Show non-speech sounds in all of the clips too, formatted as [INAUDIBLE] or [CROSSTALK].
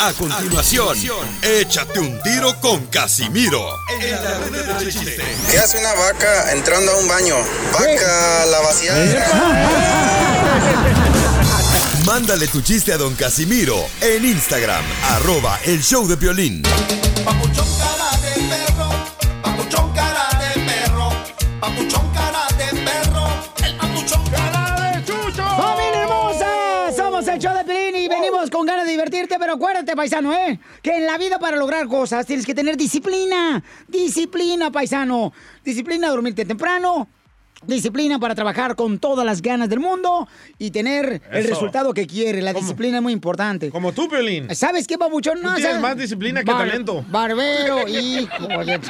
A continuación, échate un tiro con Casimiro. En la ruleta de chiste. ¿Qué hace una vaca entrando a un baño? Vaca, la vaciada. [LAUGHS] Mándale tu chiste a don Casimiro en Instagram, arroba el show de violín. Papuchón divertirte, pero acuérdate, paisano, ¿eh? Que en la vida para lograr cosas tienes que tener disciplina. Disciplina, paisano. Disciplina dormirte temprano. Disciplina para trabajar con todas las ganas del mundo y tener el Eso. resultado que quiere. La disciplina es muy importante. Como tú, Piolín. ¿Sabes qué, babuchón? Tú No, tienes ¿sabes? más disciplina que talento. Barbero, [LAUGHS] hijo de...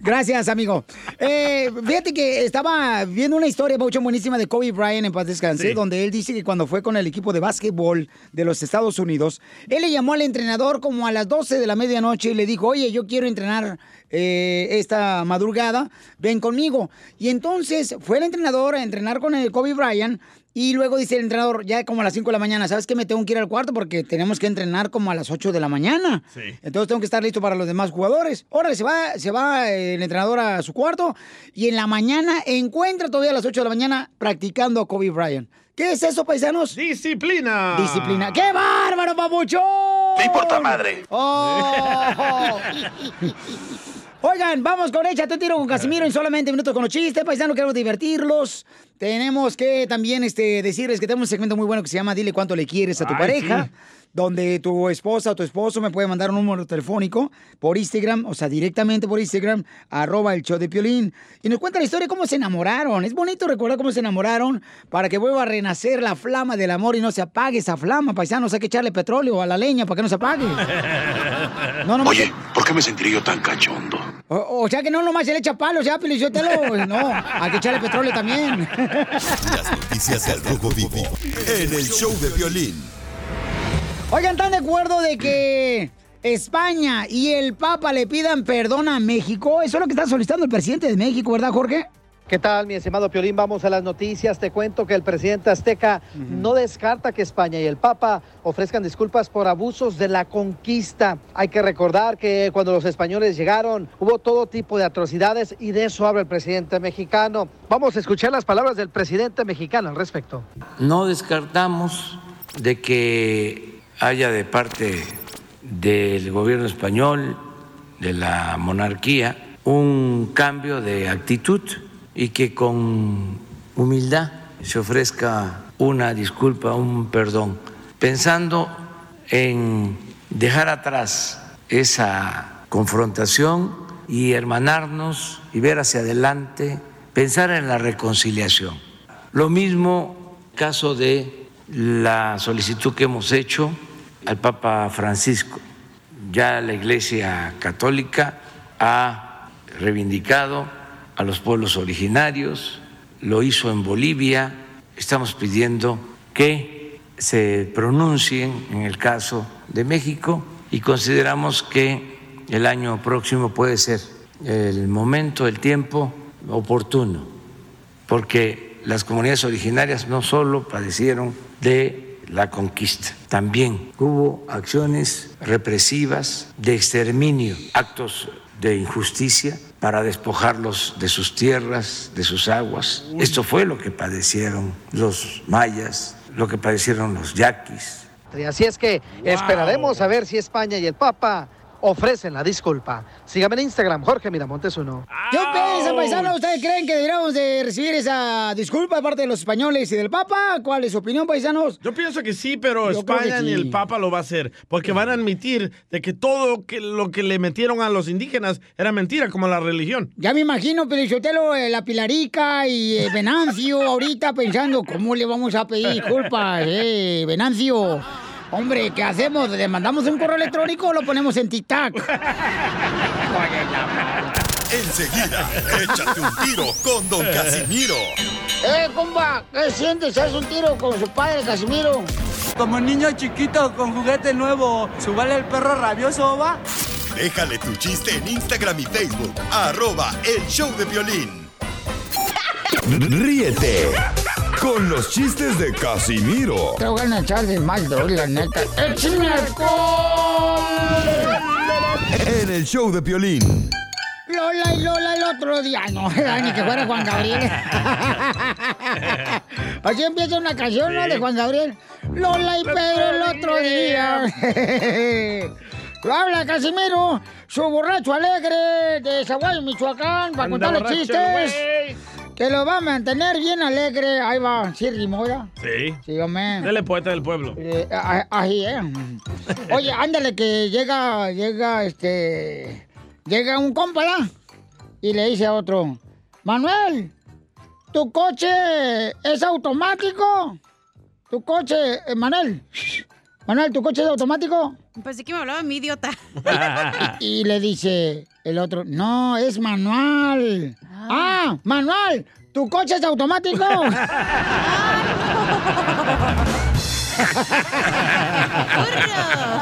Gracias, amigo. Eh, fíjate que estaba viendo una historia, Babuchón, buenísima de Kobe Bryant en paz descanse, Sí. donde él dice que cuando fue con el equipo de básquetbol de los Estados Unidos, él le llamó al entrenador como a las 12 de la medianoche y le dijo, oye, yo quiero entrenar eh, esta madrugada, ven conmigo. Y entonces fue el entrenador a entrenar con el Kobe Bryant y luego dice el entrenador, ya como a las 5 de la mañana, ¿sabes qué? Me tengo que ir al cuarto porque tenemos que entrenar como a las 8 de la mañana. Sí. Entonces tengo que estar listo para los demás jugadores. Órale, se va, se va eh, el entrenador a su cuarto y en la mañana encuentra todavía a las 8 de la mañana practicando a Kobe Bryant. ¿Qué es eso, paisanos? Disciplina. Disciplina. ¡Qué bárbaro, papuchón! No importa madre. ¡Oh! [LAUGHS] [LAUGHS] Oigan, vamos con Échate un tiro con Casimiro en solamente minutos con los chistes. Paisano, queremos divertirlos. Tenemos que también este, decirles que tenemos un segmento muy bueno que se llama Dile cuánto le quieres a tu Ay, pareja. sí. Donde tu esposa o tu esposo me puede mandar un número telefónico por Instagram, o sea, directamente por Instagram, arroba el show de Piolín. Y nos cuenta la historia de cómo se enamoraron. Es bonito recordar cómo se enamoraron para que vuelva a renacer la flama del amor y no se apague esa flama, paisanos. Hay que echarle petróleo a la leña para que no se apague. [LAUGHS] No, no, Oye, ¿por qué me sentiré yo tan cachondo? o, o sea que no nomás se le echa palo, ya, Pelichotelo. No, hay que echarle petróleo también. Las noticias del Rojo Vivo en el show de violín. Oigan, ¿están de acuerdo de que España y el Papa le pidan perdón a México? Eso es lo que está solicitando el presidente de México, ¿verdad, Jorge? ¿Qué tal, mi estimado Piolín? Vamos a las noticias. Te cuento que el presidente azteca no descarta que España y el Papa ofrezcan disculpas por abusos de la conquista. Hay que recordar que cuando los españoles llegaron hubo todo tipo de atrocidades y de eso habla el presidente mexicano. Vamos a escuchar las palabras del presidente mexicano al respecto. No descartamos de que haya de parte del gobierno español, de la monarquía, un cambio de actitud y que con humildad se ofrezca una disculpa, un perdón, pensando en dejar atrás esa confrontación y hermanarnos y ver hacia adelante, pensar en la reconciliación. Lo mismo caso de la solicitud que hemos hecho al Papa Francisco. Ya la Iglesia Católica ha reivindicado a los pueblos originarios, lo hizo en Bolivia, estamos pidiendo que se pronuncien en el caso de México y consideramos que el año próximo puede ser el momento, el tiempo oportuno, porque las comunidades originarias no solo padecieron de la conquista, también hubo acciones represivas de exterminio, actos de injusticia para despojarlos de sus tierras, de sus aguas. Esto fue lo que padecieron los mayas, lo que padecieron los yaquis, así es que esperaremos a ver si España y el Papa ofrecen la disculpa. Sígame en Instagram, Jorge Miramontes uno. ¿Qué piensan, paisano? ¿Ustedes creen que deberíamos de recibir esa disculpa de parte de los españoles y del Papa? ¿Cuál es su opinión, paisanos? Yo pienso que sí, pero Yo España ni el sí. Papa lo va a hacer. Porque van a admitir de que todo que, lo que le metieron a los indígenas era mentira, como la religión. Ya me imagino, Pelichotelo, eh, la Pilarica y eh, Venancio ahorita pensando, ¿cómo le vamos a pedir disculpas, eh, Venancio? Hombre, ¿qué hacemos? ¿Le mandamos un correo electrónico o lo ponemos en TikTok? Enseguida, échate un tiro con Don Casimiro. ¡Eh, compa! ¿Qué sientes? ¿Haz un tiro con su padre, Casimiro? Como niño chiquito con juguete nuevo, ¿subale el perro rabioso, va? Déjale tu chiste en Instagram y Facebook, arroba el show de violín. Ríete con los chistes de Casimiro Te voy a echar de mal, la neta. ¡Échame en el show de violín. Lola y Lola el otro día. [LAUGHS] Ay, No, ni que fuera Juan Gabriel. [LAUGHS] Así empieza una canción, ¿no? De Juan Gabriel. Lola y Pedro el otro día. [LAUGHS] Habla Casimiro, su borracho alegre de Zaguayo, Michoacán, para contarle borracho, chistes. Que lo va a mantener bien alegre. Ahí va, sí, Rimoya. Sí. Sí, hombre. Dele poeta del pueblo. Eh, ah, Ahí, ¿eh? [LAUGHS] Oye, ándale, que llega, llega, este... Llega un compa, ¿ya? Y le dice a otro, Manuel, ¿tu coche es automático? ¿Tu coche, eh, Manuel? Manuel, ¿tu coche es automático? Pensé que me hablaba mi idiota. [LAUGHS] Y, le dice el otro, no, es manual. Ah, manual, ¿tu coche es automático? [LAUGHS] [LAUGHS]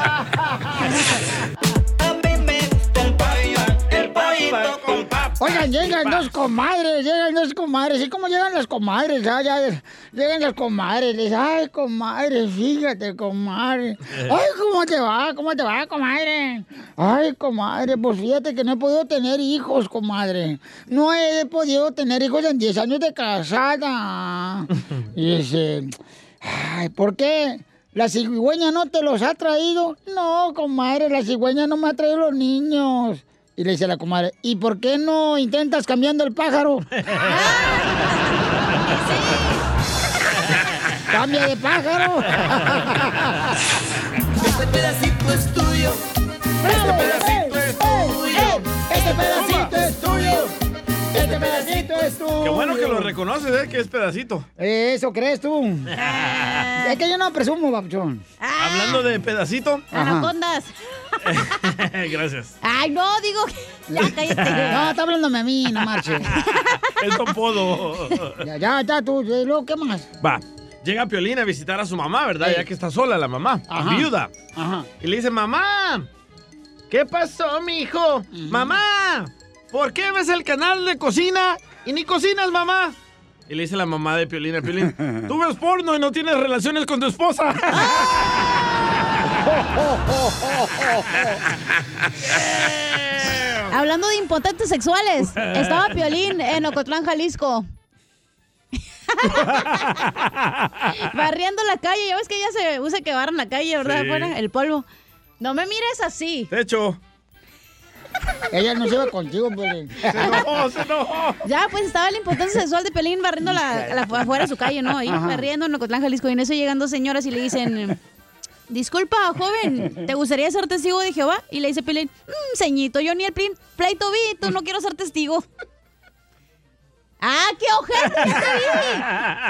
Oigan, llegan dos comadres, llegan dos comadres. ¿Y cómo llegan las comadres? Ya, ya, llegan las comadres. Les, ay, comadre, fíjate, comadre. Ay, ¿cómo te va? ¿Cómo te va, comadre? Ay, comadre, pues fíjate que no he podido tener hijos, comadre. No he podido tener hijos en 10 años de casada. [LAUGHS] Y dice, ay, ¿por qué? ¿La cigüeña no te los ha traído? No, comadre, la cigüeña no me ha traído los niños. Y le dice la comadre, ¿y por qué no intentas cambiando el pájaro? [LAUGHS] [LAUGHS] ¡Cambia de pájaro! Este pedacito es tuyo. Este pedacito es tuyo. Este pedacito es tuyo. Este pedacito es tuyo. Qué bueno que lo reconoces, ¿eh? Que es pedacito. Eso crees tú. [LAUGHS] es que yo no presumo, babuchón. Hablando de pedacito. Anacondas. [LAUGHS] Gracias. Ay, no, digo. Ya cállate. [LAUGHS] No, está hablándome a mí, no marche. Es topodo. Ya, ya, ya, tú. ¿y luego qué más? Va. Llega Piolín a visitar a su mamá, ¿verdad? Ey. Ya que está sola la mamá, Ajá. viuda. Ajá. Y le dice, mamá, ¿qué pasó, mi hijo? Mamá, ¿por qué ves el canal de cocina y ni cocinas, mamá? Y le dice la mamá de Piolín a Piolín, [LAUGHS] tú ves porno y no tienes relaciones con tu esposa. [LAUGHS] [LAUGHS] Hablando de impotentes sexuales, estaba Piolín en Ocotlán, Jalisco. Barriendo la calle, ya ves que ya se usa que barran la calle, ¿verdad? Sí. Afuera, el polvo. No me mires así. De hecho, Ella no se va contigo, Piolín. se enojó, se enojó. Ya, pues estaba la impotencia sexual de Pelín barriendo la, la- afuera de su calle, ¿no? Ahí barriendo en Ocotlán, Jalisco. Y en eso llegan dos señoras y le dicen, disculpa, joven, ¿te gustaría ser testigo de Jehová? Y le dice Pelín, mmm, ceñito, yo ni el plin- pleito vi, tú no quiero ser testigo. ¡Ah, qué ojete! ya te vi!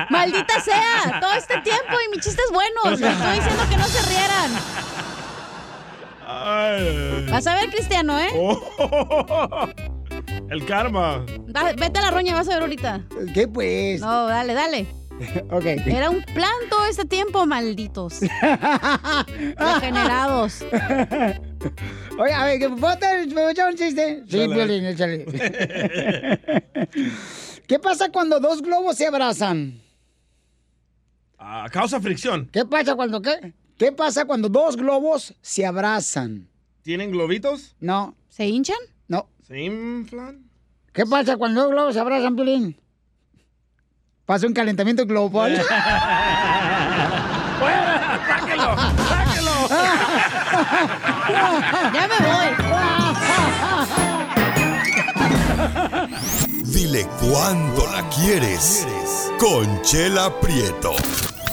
¡Maldita sea! Todo este tiempo y mis chistes buenos. Les estoy diciendo que no se rieran. Ay. Vas a ver, Cristiano, ¿eh? Oh. El karma. Vete a la roña, vas a ver ahorita. ¿Qué pues? No, dale, dale. [LAUGHS] Ok. Era un plan todo este tiempo, malditos. [LAUGHS] Degenerados. [LAUGHS] Oye, a ver, ¿que ¿puedo te- ¿puedo echar un chiste? Sí, Dale. Piolín, échale. ¿Qué pasa cuando dos globos se abrazan? Ah, causa fricción. ¿Qué pasa cuando qué? ¿Qué pasa cuando dos globos se abrazan? ¿Tienen globitos? No. ¿Se hinchan? No. ¿Se inflan? ¿Qué pasa cuando dos globos se abrazan, Pilín? Pasa un calentamiento global. [LAUGHS] ¡Fuera! ¡Sáquelo! ¡Sáquelo! ¡Ya me voy! Dile cuándo la quieres. Conchela Prieto.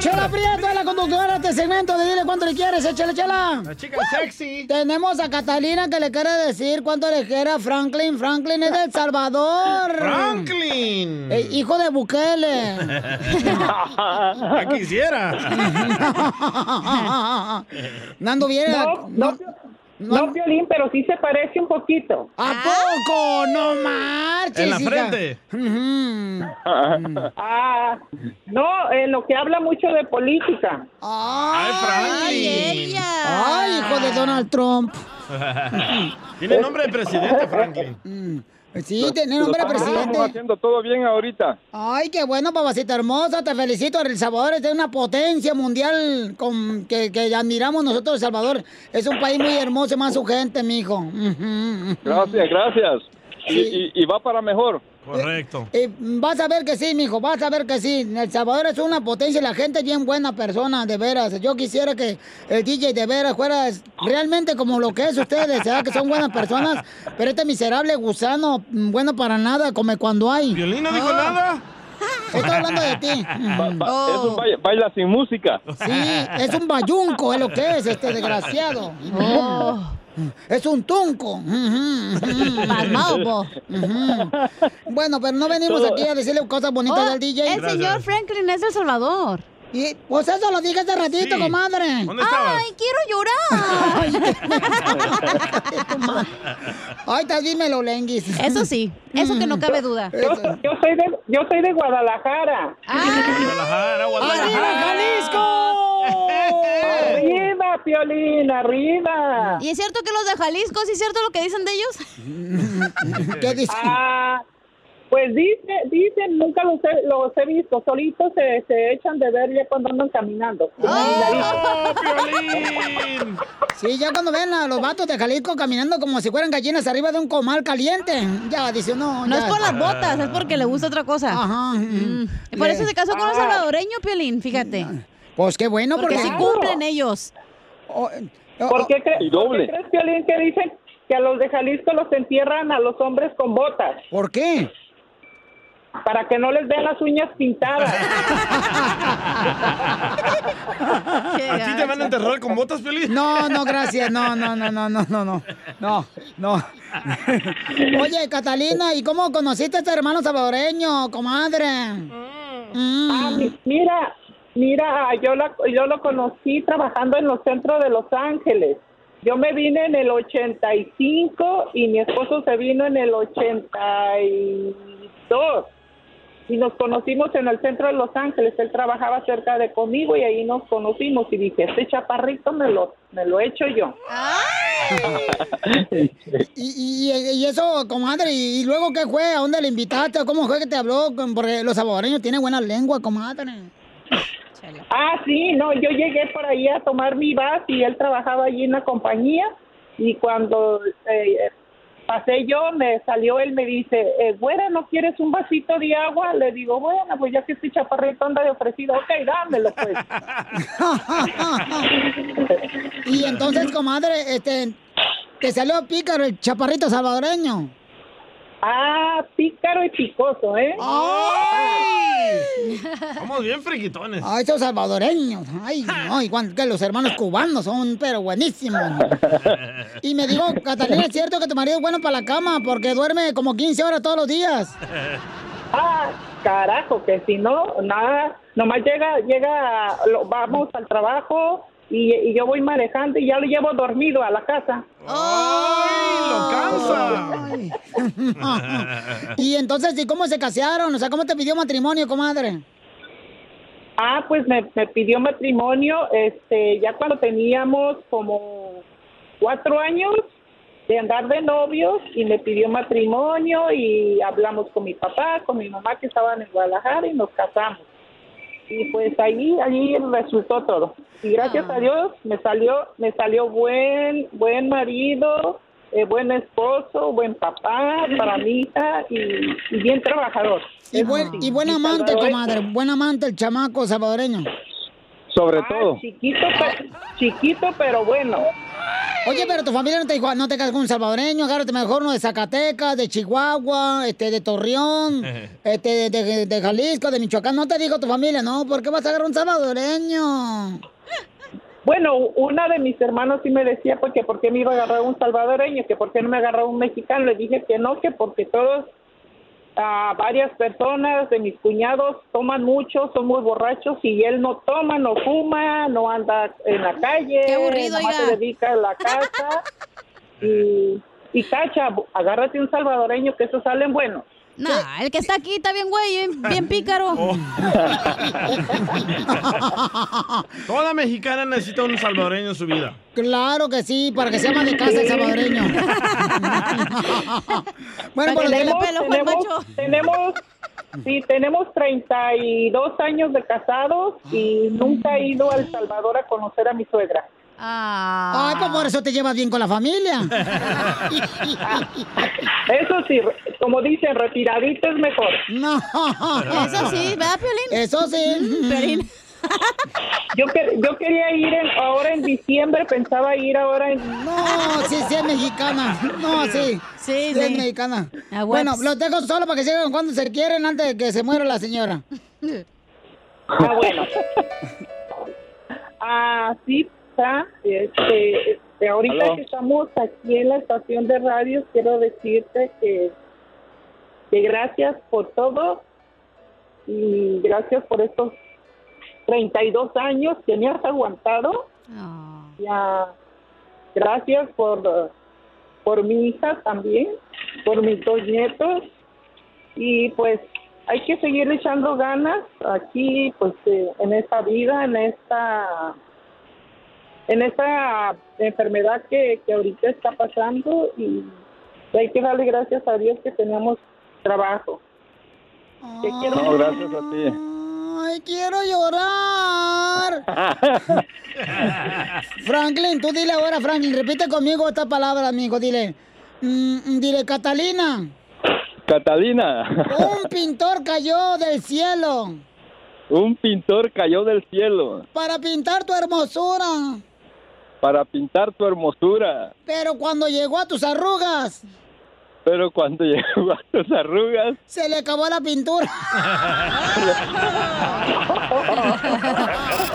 Chela Prieto es la conductora de este segmento de Dile cuánto le quieres, échale, chela. La chica sexy. Tenemos a Catalina que le quiere decir cuánto le quiere a Franklin. Franklin es de El Salvador. Franklin. Eh, hijo de Bukele. Ya quisiera. [LAUGHS] Nando Viera. No, no, no, Piolín, pero sí se parece un poquito. ¿A poco? No marches. En la hija. frente. ah, no, en lo que habla mucho de política. Ay, ella. Ay, hijo de Donald Trump. [LAUGHS] Tiene nombre de presidente, Franklin. Mm. Sí, tiene nombre de presidente. Estamos haciendo todo bien ahorita. Ay, qué bueno, papacita hermosa. Te felicito. El Salvador es una potencia mundial con, que, que admiramos nosotros. El Salvador es un país muy hermoso, más su gente, mijo. Gracias, gracias. Y, y- y va para mejor. Correcto. Eh, vas a ver que sí, mijo, vas a ver que sí. El Salvador es una potencia y la gente es bien buena persona, de veras. Yo quisiera que el DJ de veras fuera realmente como lo que es ustedes, ¿verdad? que son buenas personas, pero este miserable gusano, mm, bueno para nada, come cuando hay. ¿Violín no dijo nada? Estoy hablando de ti. Ba- ba- Es un baila, baila sin música. Sí, es un bayunco, es lo que es, este desgraciado. Es un tunco. [LAUGHS] Pasmado, po. Ujú. Bueno, pero no venimos aquí a decirle cosas bonitas Oh, del DJ. El señor Franklin es de El Salvador. Y, pues eso lo dije hace ratito, Sí. comadre. ¿Dónde estabas? Ay, quiero llorar. Ay, estás bien melolenguis. Eso sí, eso que no cabe duda. Yo, yo soy de, yo soy de Guadalajara. Guadalajara, ¡Arriba, Jalisco! Arriba, Piolín, arriba. ¿Y es cierto que los de Jalisco, sí es cierto lo que dicen de ellos? ¿Qué dicen? Ah, pues dice, dicen, nunca los he, los he visto, solitos se, se echan de ver ya cuando andan caminando. Sí, ya cuando ven a los vatos de Jalisco caminando como si fueran gallinas arriba de un comal caliente, ya dice, no, No ya. es por las botas, es porque le gusta otra cosa. Ajá. Mm. Por eso se casó con un Ah. salvadoreño, Piolín, fíjate. Pues qué bueno, Porque porque... sí cumplen ellos. ¿Por qué, cre- por qué crees, Piolín, que dicen que a los de Jalisco los entierran a los hombres con botas? ¿Por qué? para que no les den las uñas pintadas. ¿A ti te van a enterrar con botas, feliz? No, no, gracias. No, no, no, no, no, no, no. No, no. [LAUGHS] Oye, Catalina, ¿y cómo conociste a este hermano salvadoreño, comadre? Mm. Mm. Ah, mira, mira, yo, la, yo lo conocí trabajando en los centros de Los Ángeles. Yo me vine en el 85 y mi esposo se vino en el 82. Y nos conocimos en el centro de Los Ángeles. Él trabajaba cerca de conmigo y ahí nos conocimos. Y dije, este chaparrito me lo, me lo echo yo. [LAUGHS] Y, y, y eso, comadre, ¿y, y luego qué fue? ¿A dónde le invitaste? ¿Cómo fue que te habló? Porque los salvadoreños tienen buena lengua, comadre. Ah, sí, no, yo llegué por ahí a tomar mi bus y él trabajaba allí en la compañía y cuando eh, pasé yo, me salió él, me dice, eh, güera, ¿no quieres un vasito de agua? Le digo, bueno, pues ya que este chaparrito anda de ofrecido, ok, dámelo pues. [LAUGHS] Y entonces, comadre, este, te salió pícaro el chaparrito salvadoreño. Ah, pícaro y picoso, ¿eh? [LAUGHS] Somos bien friquitones. Ay, esos salvadoreños. Ay, [LAUGHS] no, igual que los hermanos cubanos son, pero buenísimos. [LAUGHS] Y me dijo, Catalina, ¿es cierto que tu marido es bueno para la cama? Porque duerme como 15 horas todos los días. Ah, carajo, que si no, nada, nomás llega, llega, lo- vamos al trabajo y, y yo voy manejando y ya lo llevo dormido a la casa. ¡Ay, lo cansa! [LAUGHS] y entonces, ¿y cómo se casaron? O sea, ¿cómo te pidió matrimonio, comadre? Ah, pues me, me pidió matrimonio, este, ya cuando teníamos como cuatro años de andar de novios y me pidió matrimonio y hablamos con mi papá, con mi mamá que estaban en Guadalajara y nos casamos. Y pues ahí, ahí resultó todo. Y gracias a Dios me salió, me salió buen, buen marido eh, buen esposo, buen papá para mi hija y, y bien trabajador. Y buen, y buen amante, comadre. Buen amante el chamaco salvadoreño. Sobre todo. Chiquito, pe- chiquito, pero bueno. Oye, pero tu familia no te dijo, no te casas con un salvadoreño, agárrate mejor uno de Zacatecas, de Chihuahua, este, de Torreón, [LAUGHS] este, de, de- de Jalisco, de Michoacán. No te dijo tu familia, no, ¿por qué vas a agarrar un salvadoreño? Bueno, una de mis hermanos sí me decía pues, que por qué me iba a agarrar un salvadoreño, que por qué no me agarraba un mexicano. Le dije que no, que porque todos, ah, varias personas de mis cuñados toman mucho, son muy borrachos y él no toma, no fuma, no anda en la calle, Qué aburrido, nomás oiga. se dedica a la casa. [LAUGHS] y, y cacha, agárrate un salvadoreño que esos salen buenos. No, el que está aquí está bien güey, bien, bien pícaro. [LAUGHS] Toda mexicana necesita un salvadoreño en su vida. Claro que sí, para que sea más de casa el salvadoreño. [LAUGHS] bueno, pues tenemos, tenemos, tenemos, sí, tenemos 32 años de casados y nunca he ido a El Salvador a conocer a mi suegra. Ay, pues por eso te llevas bien con la familia. [LAUGHS] Eso sí, como dicen, retiradito es mejor. No. Eso sí, ¿verdad, Piolín? Eso sí. Piolín. [LAUGHS] Yo, que- yo quería ir en- ahora en diciembre, pensaba ir ahora en... No, sí, sí es mexicana. No, sí. Sí, es sí. mexicana. Ah, bueno, hueps. los dejo solo para que sigan cuando se quieren antes de que se muera la señora. [LAUGHS] Ah, bueno. Ah, sí, está. Este, este, ahorita Aló. que estamos aquí en la estación de radio, quiero decirte que, que gracias por todo y gracias por estos 32 años que me has aguantado. Ya, gracias por, por mi hija también, por mis dos nietos y pues hay que seguir echando ganas aquí pues eh, en esta vida en esta en esta enfermedad que, que ahorita está pasando y hay que darle gracias a Dios que tenemos trabajo. Te quiero No, gracias a ti. Ay, quiero llorar. [LAUGHS] Franklin, tú dile ahora, Franklin, repite conmigo esta palabra, amigo, dile. Mm, dile, Catalina, Catalina, un pintor cayó del cielo. Un pintor cayó del cielo. Para pintar tu hermosura, para pintar tu hermosura, pero cuando llegó a tus arrugas, pero cuando [LAUGHS] llegó a tus arrugas, se le acabó la pintura. [LAUGHS]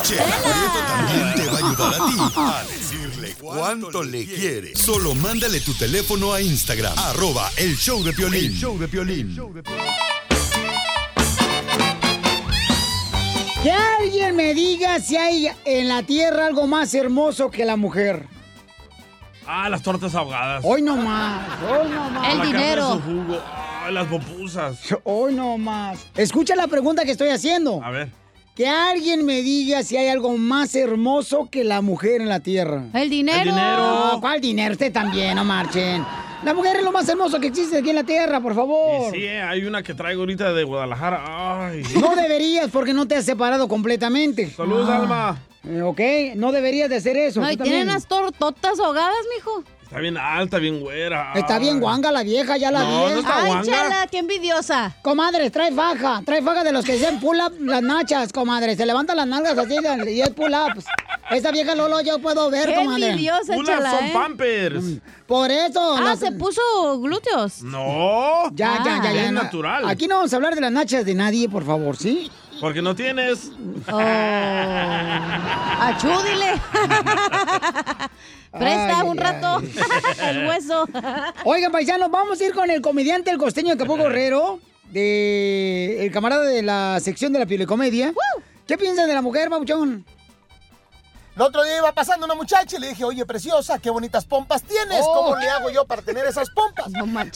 Chela Prieto también te va a ayudar a ti a decirle cuánto le quiere. Solo mándale tu teléfono a Instagram, arroba el show de Piolín. El show de Piolín. Que alguien me diga si hay en la tierra algo más hermoso que la mujer. Ah, las tortas ahogadas. Hoy no más, hoy no más. La carne de su jugo. Las pupusas. Hoy no más. Escucha la pregunta que estoy haciendo. A ver. Que alguien me diga si hay algo más hermoso que la mujer en la tierra. El dinero. El dinero. No, ¿cuál dinero? Usted también, no marchen. La mujer es lo más hermoso que existe aquí en la tierra, por favor. Sí, eh, hay una que traigo ahorita de Guadalajara. Ay. No deberías porque no te has separado completamente. Salud, Ah. Alma. Eh, Ok, no deberías de hacer eso. No, y tienen unas tortotas ahogadas, mijo. Está bien alta, bien güera. Está bien Ay. guanga la vieja, ya la No, vi. no está Ay, guanga. chala, qué envidiosa. Comadre, trae faja, trae faja de los que dicen pull up las nachas, comadre. Se levantan las nalgas así y es pull up. Esa vieja Lolo yo puedo ver, Qué comadre. envidiosa, Unas chala, son ¿eh? pampers. Por eso. Ah, las- se puso glúteos. No. Ya, ya, ya, ya. Es no. natural. Aquí no vamos a hablar de las nachas de nadie, por favor, ¿sí? Porque no tienes. Oh. [LAUGHS] Achú, dile. [LAUGHS] Presta Ay, un ay, rato [LAUGHS] el hueso. Oigan, paisanos, vamos a ir con el comediante, el costeño de Capó Guerrero, de el camarada de la sección de la piolicomedia. ¿Qué piensan de la mujer, Babuchón? El otro día iba pasando una muchacha y le dije, oye, preciosa, qué bonitas pompas tienes. Oh. ¿Cómo le hago yo para tener esas pompas?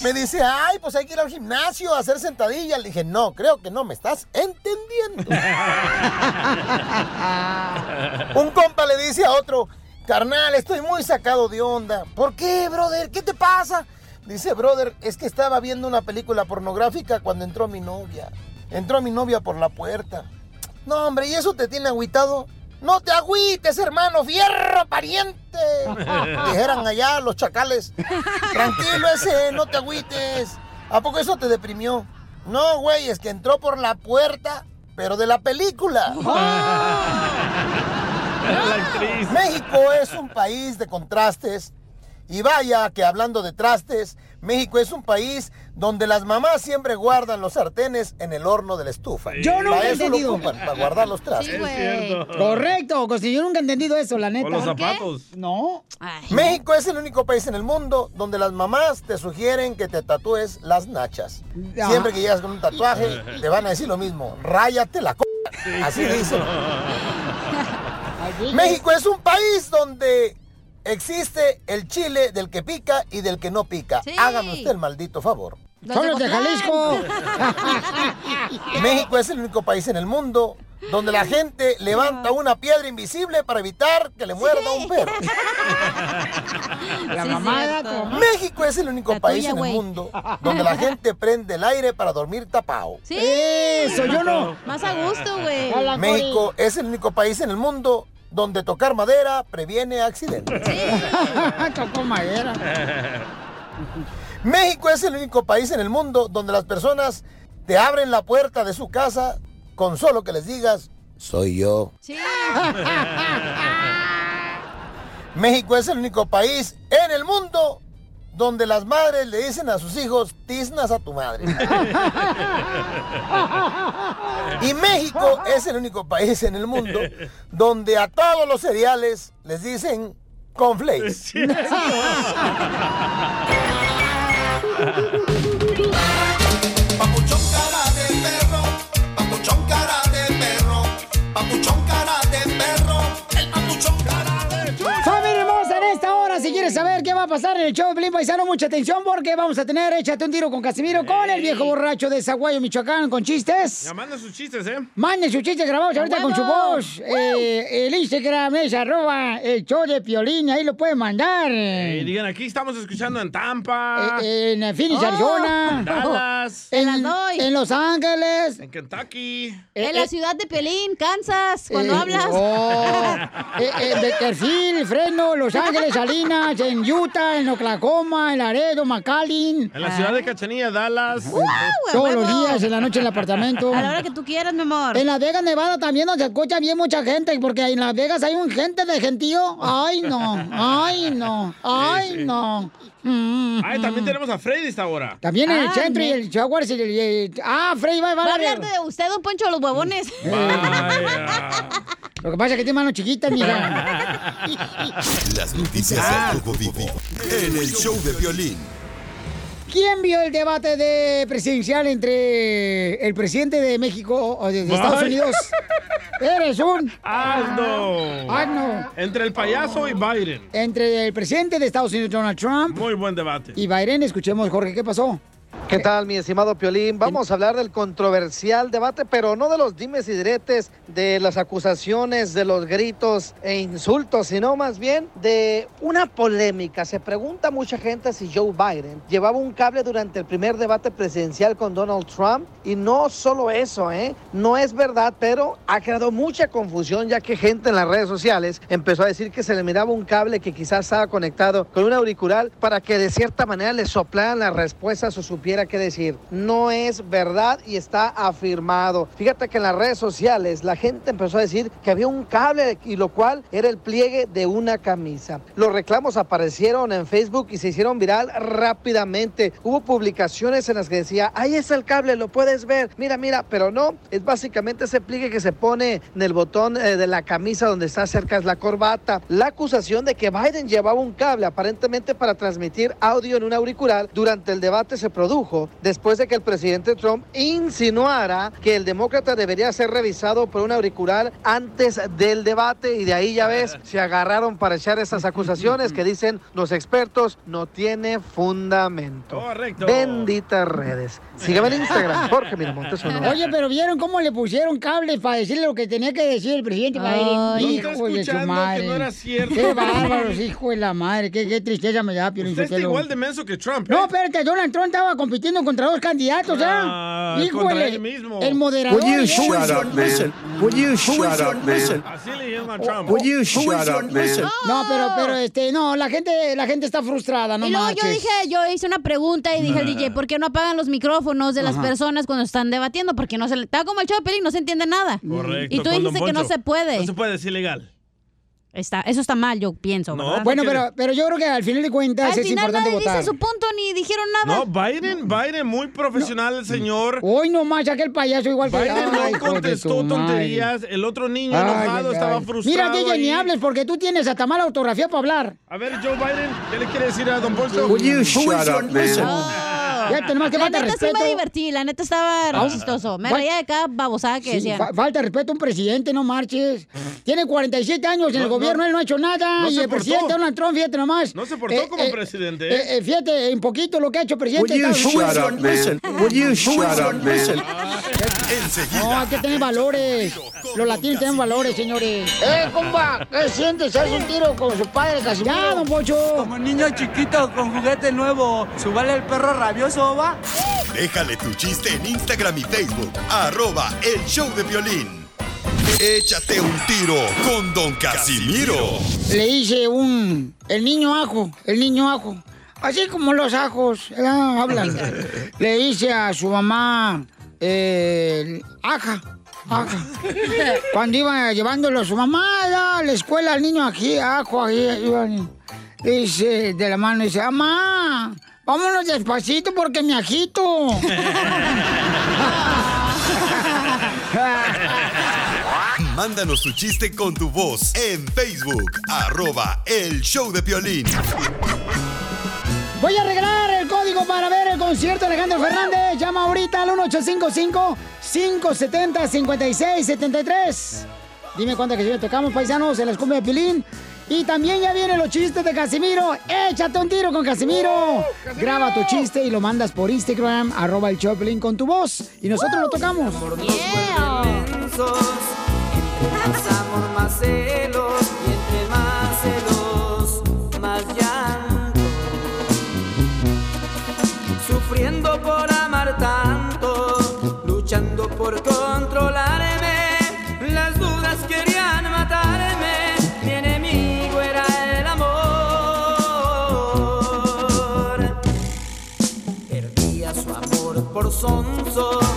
me dice, ay, pues hay que ir al gimnasio a hacer sentadillas. Le dije, no, creo que no me estás entendiendo. [LAUGHS] Un compa le dice a otro, carnal, estoy muy sacado de onda. ¿Por qué, brother? ¿Qué te pasa? Dice, brother, es que estaba viendo una película pornográfica cuando entró mi novia. Entró mi novia por la puerta. No, hombre, ¿y eso te tiene agüitado? No te agüites, hermano, fierro, pariente. [LAUGHS] Dijeran allá los chacales. Tranquilo ese, no te agüites. ¿A poco eso te deprimió? No, güey, es que entró por la puerta, pero de la película. [LAUGHS] México es un país de contrastes. Y vaya que hablando de trastes, México es un país donde las mamás siempre guardan los sartenes en el horno de la estufa. Yo nunca para he entendido. ocupan, para guardar los trastes. Sí, güey. Correcto, Costeño, yo nunca he entendido eso, la neta. O los zapatos. No. México es el único país en el mundo donde las mamás te sugieren que te tatúes las nachas. Ah. Siempre que llegas con un tatuaje, te van a decir lo mismo. Ráyate la c. Así dicen. [LAUGHS] México es un país donde existe el chile del que pica y del que no pica. Hágame usted el maldito favor. Son los de Jalisco. [LAUGHS] México es el único país en el mundo donde la gente levanta una piedra invisible para evitar que le muerda un perro. [LAUGHS] La mamada, toma. México es el único La país tuya, en el mundo donde la gente prende el aire para dormir tapado. Sí. Eso, yo no. Más a gusto, güey. México es el único país en el mundo donde tocar madera previene accidentes. [LAUGHS] Tocó madera. [LAUGHS] México es el único país en el mundo donde las personas te abren la puerta de su casa con solo que les digas, soy yo. Sí. [LAUGHS] México es el único país en el mundo donde las madres le dicen a sus hijos, tiznas a tu madre. [LAUGHS] Y México es el único país en el mundo donde a todos los cereales les dicen [LAUGHS] cornflakes. [LAUGHS] quieres saber qué va a pasar en el show de Pelín Paisano, mucha atención porque vamos a tener Échate un tiro con Casimiro, con el viejo borracho de Zaguayo, Michoacán, con chistes. Ya manda sus chistes, ¿eh? Manden sus chistes grabados ahorita con su voz. Eh, el Instagram es arroba el show de Piolín, ahí lo pueden mandar. Y digan, aquí estamos escuchando en Tampa. Eh, en Phoenix, Oh. Arizona. Dallas. [LAUGHS] En, en Los Ángeles. En Kentucky. En la ciudad de Pelín, Kansas, cuando Eh, hablas. oh, eh, eh, Bakersfield, Fresno, Los Ángeles, Salinas, en Utah, en Oklahoma, en Laredo, McAllen. En la ciudad de Cachanilla, Dallas. Todos los días, en la noche en el apartamento. A la hora que tú quieras, mi amor. En Las Vegas, Nevada también nos escucha bien mucha gente, porque en Las Vegas hay un gente de gentío. Ay, no, ay, no, ay, sí. no. Mm, Ay, también tenemos a Freddy esta hora. También en el Ah, centro y ne- el Jaguars y el, y el- Ah, Freddy va, va, Va a hablar de usted, don Poncho, de los huevones. [LAUGHS] Lo que pasa es que tiene mano chiquita, mija. [LAUGHS] Las noticias Ah. al vivo en el show de violín. ¿Quién vio el debate de presidencial entre el presidente de México o de, de Estados. Unidos? Eres un Asno. asno. Entre el payaso y Biden. Entre el presidente de Estados Unidos, Donald Trump, Muy buen debate. y Biden. Escuchemos, Jorge, ¿qué pasó? ¿Qué tal, mi estimado Piolín? Vamos a hablar del controversial debate, pero no de los dimes y diretes, de las acusaciones, de los gritos e insultos, sino más bien de una polémica. Se pregunta mucha gente si Joe Biden llevaba un cable durante el primer debate presidencial con Donald Trump. Y no solo eso, ¿eh? No es verdad, pero ha creado mucha confusión ya que gente en las redes sociales empezó a decir que se le miraba un cable que quizás estaba conectado con un auricular para que de cierta manera le soplaran las respuestas o supiera qué decir. No es verdad y está afirmado. Fíjate que en las redes sociales la gente empezó a decir que había un cable y lo cual era el pliegue de una camisa. Los reclamos aparecieron en Facebook y se hicieron viral rápidamente. Hubo publicaciones en las que decía, ahí está el cable, lo puedes ver, mira, mira, pero no, es básicamente ese pliegue que se pone en el botón eh, de la camisa donde está cerca es la corbata. La acusación de que Biden llevaba un cable aparentemente para transmitir audio en un auricular durante el debate se produjo después de que el presidente Trump insinuara que el demócrata debería ser revisado por un auricular antes del debate y de ahí ya ves, [LAUGHS] se agarraron para echar esas acusaciones que dicen los expertos no tiene fundamento. Correcto. Benditas redes. Sígueme en Instagram, Jorge Miramontes uno. Oye, pero ¿vieron cómo le pusieron cables para decirle lo que tenía que decir el presidente? Ay. No Hijo está de su escuchando madre. que no era cierto. Qué bárbaros, hijo de la madre. Qué, qué tristeza me da, Piolín Usted está igual de menso que Trump. ¿eh? No, espérate, Donald Trump estaba compitiendo contra dos candidatos, ¿ya? Ah, él mismo. el moderador. Would you ¿eh? shut up, man? Would you shut up, man? Así le llama Trump. Would you shut up, man? No, pero, pero, este, no, la gente, la gente está frustrada, no y luego yo dije, yo hice una pregunta y dije al DJ, ¿por qué no apagan los micrófonos de las Ajá. personas cuando están debatiendo? Porque no se le... Está como el show de Pelín, no se entiende nada. Correcto. Y tú dijiste que no se puede. No se puede, es ilegal. Está, eso está mal, yo pienso, ¿verdad? Bueno, pero, pero yo creo que al final de cuentas Al es final importante nadie votar. dice su punto ni dijeron nada. No, Biden, Biden, muy profesional el señor. Hoy nomás, aquel payaso igual que Biden Ay, no contestó tonterías. El otro niño Ay, enojado ay, estaba ay. frustrado. Mira, DJ, ni ahí. hables porque tú tienes hasta mala ortografía para hablar. A ver, Joe Biden, ¿qué le quiere decir a Don Poncho? Would you shut up, man? Ya tenemos que la falta neta sí respeto. me divertí, la neta estaba Ah, chistoso. Me reía de cada babosada que Sí, decían. fa- falta respeto a un presidente, no marches. Tiene 47 años en el No, gobierno, no. él no ha hecho nada. No y el portó. presidente Donald Trump, fíjate nomás. No se portó como presidente, ¿eh? eh, eh, fíjate, en poquito lo que ha hecho el presidente. Would you shut up, man? Would you shut up? Enseguida. No, hay que tener valores. Los latinos tienen valores, señores. ¡Eh, compa! ¿Qué sientes? ¿Haz un tiro con su padre, Casimiro? Ya, don Pocho. Como niño chiquito con juguete nuevo, ¿subale el perro rabioso, va? Déjale tu chiste en Instagram y Facebook. Arroba El Show de Violín. Échate un tiro con Don Casimiro. Le hice un... El niño ajo, el niño ajo. Así como los ajos ah, hablan. [LAUGHS] Le hice a su mamá... Eh, aja. Aja. Cuando iba llevándolo a su mamá a la escuela, al niño aquí, ajo, ahí, iban, dice de la mano, dice, mamá, vámonos despacito porque me agito. [LAUGHS] Mándanos tu chiste con tu voz en Facebook. Arroba El Show de Violín. Voy a regalar el código para ver el concierto de Alejandro Fernández. Llama ahorita al 1855-570-5673. Dime cuántas canciones tocamos, paisanos, en la escuela de Pilín. Y también ya vienen los chistes de Casimiro. Échate un tiro con Casimiro. Graba tu chiste y lo mandas por Instagram, arroba el Choplin con tu voz. Y nosotros lo tocamos. Más amor, más celos, y entre más celos, más llanto. Sufriendo por amar tanto, luchando por controlarme, por sonso,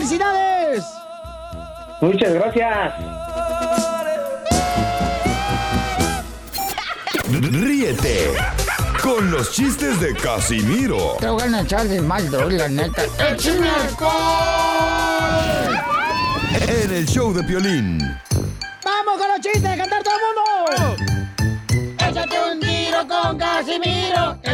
¡Felicidades! Muchas gracias. Ríete con los chistes de Casimiro Te voy a echar de mal, doy, la neta. ¡Échame alcohol! en el show de Piolín.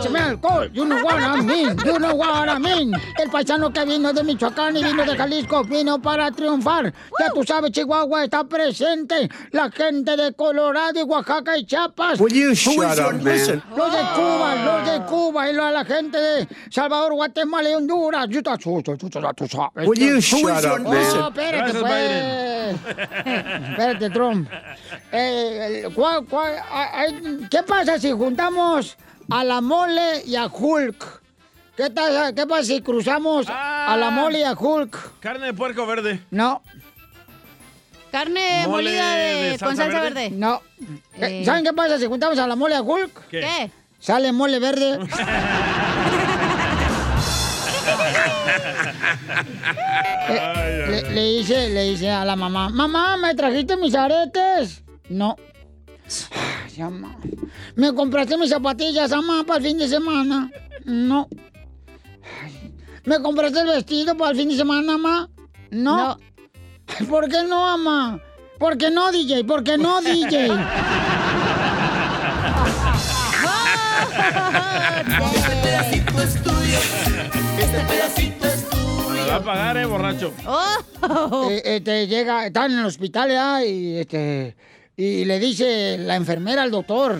¡Échame alcohol! You know what I mean. You know what I mean. El paisano que vino de Michoacán y vino de Jalisco vino para triunfar. Ya tú sabes, Chihuahua está presente. La gente de Colorado y Oaxaca y Chiapas. Will you shut up, man? listen? Los de Cuba, los de Cuba y la, la gente de Salvador, Guatemala y Honduras. Yo te asusto, tú, sabes. Will you shut up, No, man? espérate, pues. [LAUGHS] espérate, Trump. Eh, ¿cuál- cuál- a- ay, ¿Qué pasa si juntamos a la mole y a Hulk? ¿Qué, tal- qué pasa si cruzamos a la mole y a Hulk? Carne de puerco verde. No. Carne Mole molida de, de con salsa verde. verde. No. Eh. ¿Saben qué pasa si juntamos a la mole y a Hulk? ¿Qué? ¿Qué? Sale mole verde. [LAUGHS] Eh, le, le dice, le dice a la mamá, mamá, ¿me trajiste mis aretes? No. Ay, mamá. ¿Me compraste mis zapatillas, mamá, para el fin de semana? No. Ay, ¿Me compraste el vestido para el fin de semana, mamá? No. ¿Por qué no, mamá? ¿Por qué no, DJ? ¿Por qué no, DJ? [LAUGHS] [LAUGHS] Este pedacito es tuyo. Este pedacito es tuyo. Me va a pagar, eh, borracho. Eh, este, llega, están en el hospital ya y este y le dice la enfermera al doctor,